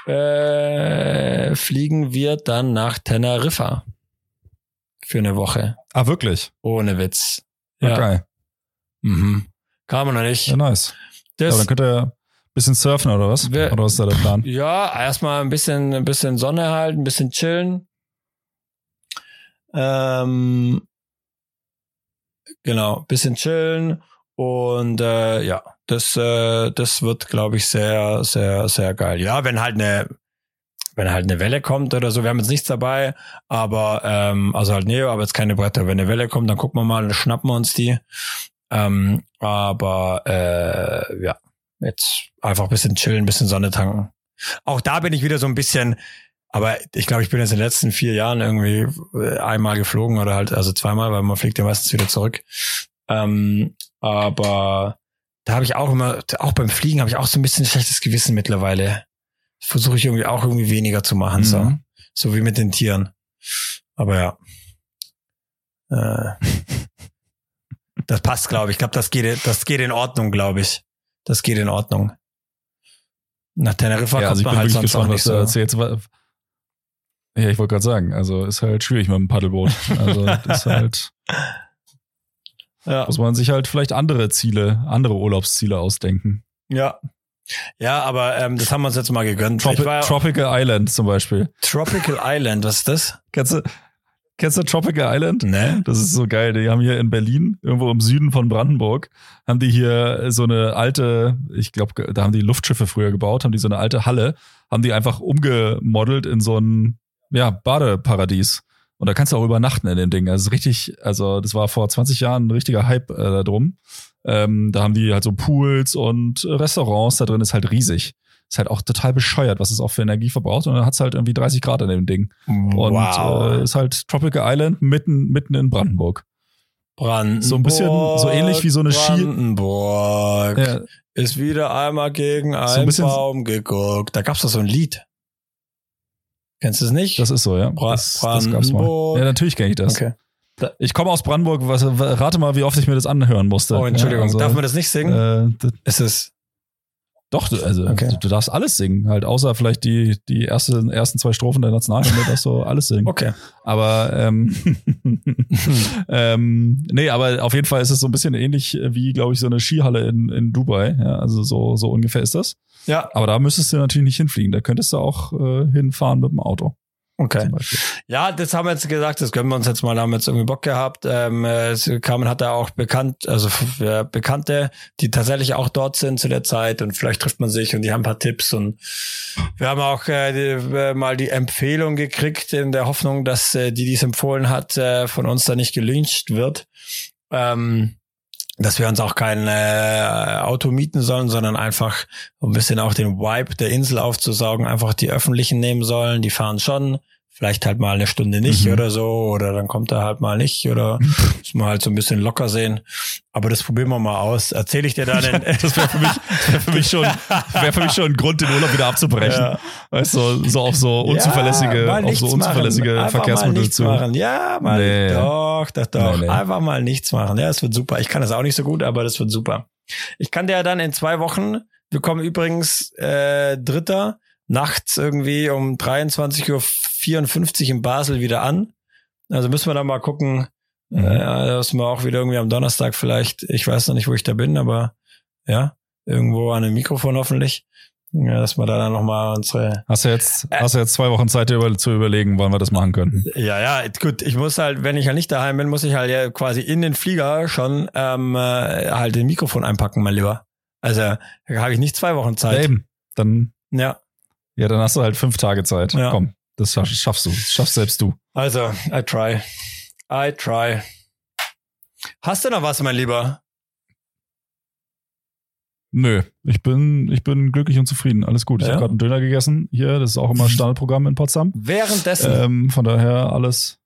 Äh, fliegen wir dann nach Teneriffa. Für eine Woche. Ah, wirklich? Ohne Witz. Ja. Ja. Geil. Mhm. Kann man noch nicht. Ja, nice. Ja, Das, dann könnt ihr ein bisschen surfen oder was? Wer- oder was ist da der Plan? ja, erstmal ein bisschen, ein bisschen Sonne halten, ein bisschen chillen. Ähm, genau, bisschen chillen und äh, ja, das, äh, das wird, glaube ich, sehr, sehr, sehr geil. Ja, wenn halt eine, wenn halt eine Welle kommt oder so, wir haben jetzt nichts dabei, aber ähm, also halt Neo, aber jetzt keine Bretter. Wenn eine Welle kommt, dann gucken wir mal, dann schnappen wir uns die. Ähm, aber äh, ja, jetzt einfach ein bisschen chillen, ein bisschen Sonne tanken. Auch da bin ich wieder so ein bisschen, aber ich glaube, ich bin jetzt in den letzten vier Jahren irgendwie äh, einmal geflogen oder halt, also zweimal, weil man fliegt ja meistens wieder zurück. Ähm, aber da habe ich auch immer, auch beim Fliegen habe ich auch so ein bisschen schlechtes Gewissen mittlerweile. Versuche ich irgendwie auch irgendwie weniger zu machen, so. Mhm. So wie mit den Tieren. Aber ja. Äh, das passt, glaube ich. Ich glaube, das geht, das geht in Ordnung, glaube ich. Das geht in Ordnung. Nach Teneriffa Ja, kommt also ich man halt sonst auch gespannt, nicht was du so. erzählst. Ja, ich wollte gerade sagen, also ist halt schwierig mit dem Paddelboot. Also *laughs* ist halt, Ja. muss man sich halt vielleicht andere Ziele, andere Urlaubsziele ausdenken. ja. Ja, aber ähm, das haben wir uns jetzt mal gegönnt. Tropi Tropical Island zum Beispiel. Tropical Island, was ist das? Kennst du, Kennst du Tropical Island? Ne? Das ist so geil. Die haben hier in Berlin, irgendwo im Süden von Brandenburg, haben die hier so eine alte, ich glaube, da haben die Luftschiffe früher gebaut, haben die so eine alte Halle, haben die einfach umgemodelt in so ein, ja, Badeparadies. Und da kannst du auch übernachten in dem Ding. Also richtig, also das war vor 20 Jahren ein richtiger Hype äh, da drum. Ähm, da haben die halt so Pools und Restaurants, da drin ist halt riesig. Ist halt auch total bescheuert, was es auch für Energie verbraucht. Und dann hat's halt irgendwie 30 Grad in dem Ding. Und wow. äh, ist halt Tropical Island mitten, mitten in Brandenburg. Brandenburg. So ein bisschen, so ähnlich wie so eine Ski- Brandenburg Ja, ist wieder einmal gegen So ein einen bisschen- Baum geguckt. Da gab's doch so ein Lied. Kennst du es nicht? das ist so, ja. Bra- Das, das gab's mal. Brandenburg. Ja, natürlich kenne ich das. okay. Ich komme aus Brandenburg. Was, rate mal, wie oft ich mir das anhören musste. Oh, Entschuldigung. Ja, also, Darf man das nicht singen? äh, d- ist es. Doch, du- also Okay. du, du darfst alles singen, halt, außer vielleicht die, die erste, ersten zwei Strophen der Nationalhymne, darfst du alles singen. Okay. Aber ähm, *laughs* ähm, nee, aber auf jeden Fall ist es so ein bisschen ähnlich wie, glaube ich, so eine Skihalle in, in Dubai. Ja, also so, so ungefähr ist das. Ja, Aber da müsstest du natürlich nicht hinfliegen. Da könntest du auch äh, hinfahren mit dem Auto okay. Ja, das haben wir jetzt gesagt, das gönnen wir uns jetzt mal, da haben wir jetzt irgendwie Bock gehabt. Ähm, äh, es- Carmen hat da auch bekannt, also ja, Bekannte, die tatsächlich auch dort sind zu der Zeit und vielleicht trifft man sich und die haben ein paar Tipps und wir haben auch äh, die, äh, mal die Empfehlung gekriegt in der Hoffnung, dass äh, die, die es empfohlen hat, äh, von uns da nicht gelyncht wird. Ähm, dass wir uns auch kein äh, Auto mieten sollen, sondern einfach um ein bisschen auch den Vibe der Insel aufzusaugen, einfach die öffentlichen nehmen sollen. Die fahren schon, vielleicht halt mal eine Stunde nicht Mhm. oder so, oder dann kommt er halt mal nicht oder muss man halt so ein bisschen locker sehen. Aber das probieren wir mal aus. Erzähle ich dir dann. *laughs* Das wäre für mich, wär für mich schon, wäre für mich schon ein Grund, den Urlaub wieder abzubrechen. Ja. Weißt du, so auf so Ja, unzuverlässige, mal auf so unzuverlässige machen. Mal Verkehrsmittel zu. machen. Ja, mal Nee. doch, doch, doch. Nee, nee. Einfach mal nichts machen. Ja, es wird super. Ich kann das auch nicht so gut, aber das wird super. Ich kann dir ja dann in zwei Wochen, wir kommen übrigens äh, Dritter, nachts irgendwie um 23.54 Uhr in Basel wieder an. Also müssen wir da mal gucken, Mhm. äh, dass wir auch wieder irgendwie am Donnerstag vielleicht, ich weiß noch nicht, wo ich da bin, aber ja, irgendwo an einem Mikrofon hoffentlich. Ja, dass wir da dann nochmal unsere Hast du jetzt, Äh. hast du jetzt zwei Wochen Zeit über, zu überlegen, wann wir das machen können? Ja, ja, gut, ich muss halt, wenn ich halt nicht daheim bin, muss ich halt ja quasi in den Flieger schon ähm, äh, halt den Mikrofon einpacken, mein Lieber. Also da habe ich nicht zwei Wochen Ja, Zeit. eben. Dann, Ja, ja, dann hast du halt fünf Tage Zeit. Ja. Komm, das schaffst, du. Das schaffst selbst du. also, I try. I try. Hast du noch was, mein Lieber? Nö, ich bin, ich bin glücklich und zufrieden. Alles gut. Ich Ja. habe gerade einen Döner gegessen. Hier, das ist auch immer *laughs* Standardprogramm in Potsdam. Währenddessen, Ähm, von daher alles.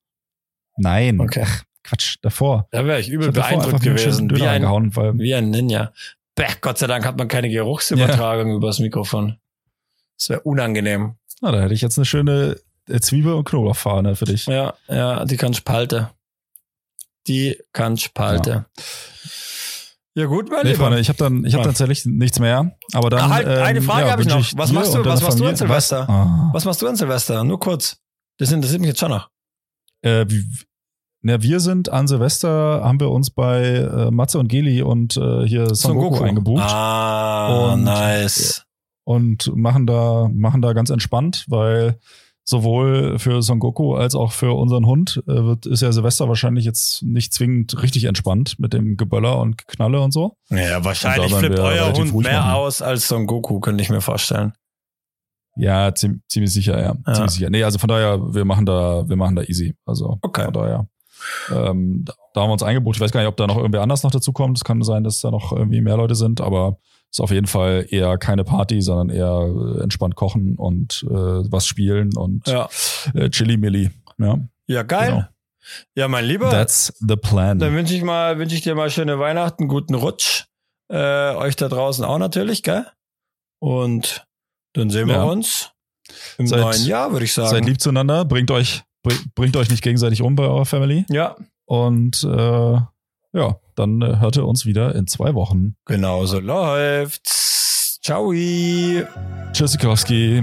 Nein. Okay. Ach, Quatsch, davor. da wäre ich Ich übel davor beeindruckt gewesen. Wie Döner ein, weil wie ein Ninja. Bäh, Gott sei Dank hat man keine Geruchsübertragung übers Mikrofon. Das wäre unangenehm. na, da hätte ich jetzt eine schöne äh, Zwiebel- und Knoblauchfahne für dich. Ja, ja, die kann spalte. Die kann spalte. Ja, gut, mein Nee, Lieber. Freunde, ich habe dann, ich habe Ja. tatsächlich nichts mehr. Aber dann. Ah, halt, eine ähm, Frage ja, hab ich noch. Was machst du- was machst du an Familie- Silvester? Was? Ah. Was machst du an Silvester? Nur kurz. Das, interessiert mich jetzt schon noch. Äh, na, wir sind an Silvester, haben wir uns bei äh, Matze und Geli und äh, hier Son Goku eingebucht Ah, Und- nice. Und machen da, machen da ganz entspannt, weil sowohl für Son Goku als auch für unseren Hund äh, wird, ist ja Silvester wahrscheinlich jetzt nicht zwingend richtig entspannt mit dem Geböller und Geknalle und so. Ja, wahrscheinlich flippt euer Hund mehr machen. aus als Son Goku, könnte ich mir vorstellen. Ja, ziem- ziemlich sicher, ja. Ja. Ziemlich sicher. Nee, also von daher, wir machen da, wir machen da easy. Also Okay. von daher. Ähm, da, da haben wir uns eingebucht. Ich weiß gar nicht, ob da noch irgendwer anders noch dazu kommt. Es kann sein, dass da noch irgendwie mehr Leute sind, aber ist auf jeden Fall eher keine Party, sondern eher äh, entspannt kochen und äh, was spielen und Ja, äh, Chili-Milli. Ja, ja geil. Genau. Ja, mein Lieber. that's the plan. Dann wünsche ich mal, wünsche ich dir mal schöne Weihnachten, guten Rutsch. Äh, euch da draußen auch natürlich, gell? Und dann sehen wir Ja. uns im Seid- neuen Jahr, würde ich sagen. Seid lieb zueinander, bringt euch, bring- bringt euch nicht gegenseitig um bei eurer Family. Ja, Und äh, ja, dann äh, hört ihr uns wieder in zwei Wochen. genau so läuft's. Ciao. Tschüssikowski.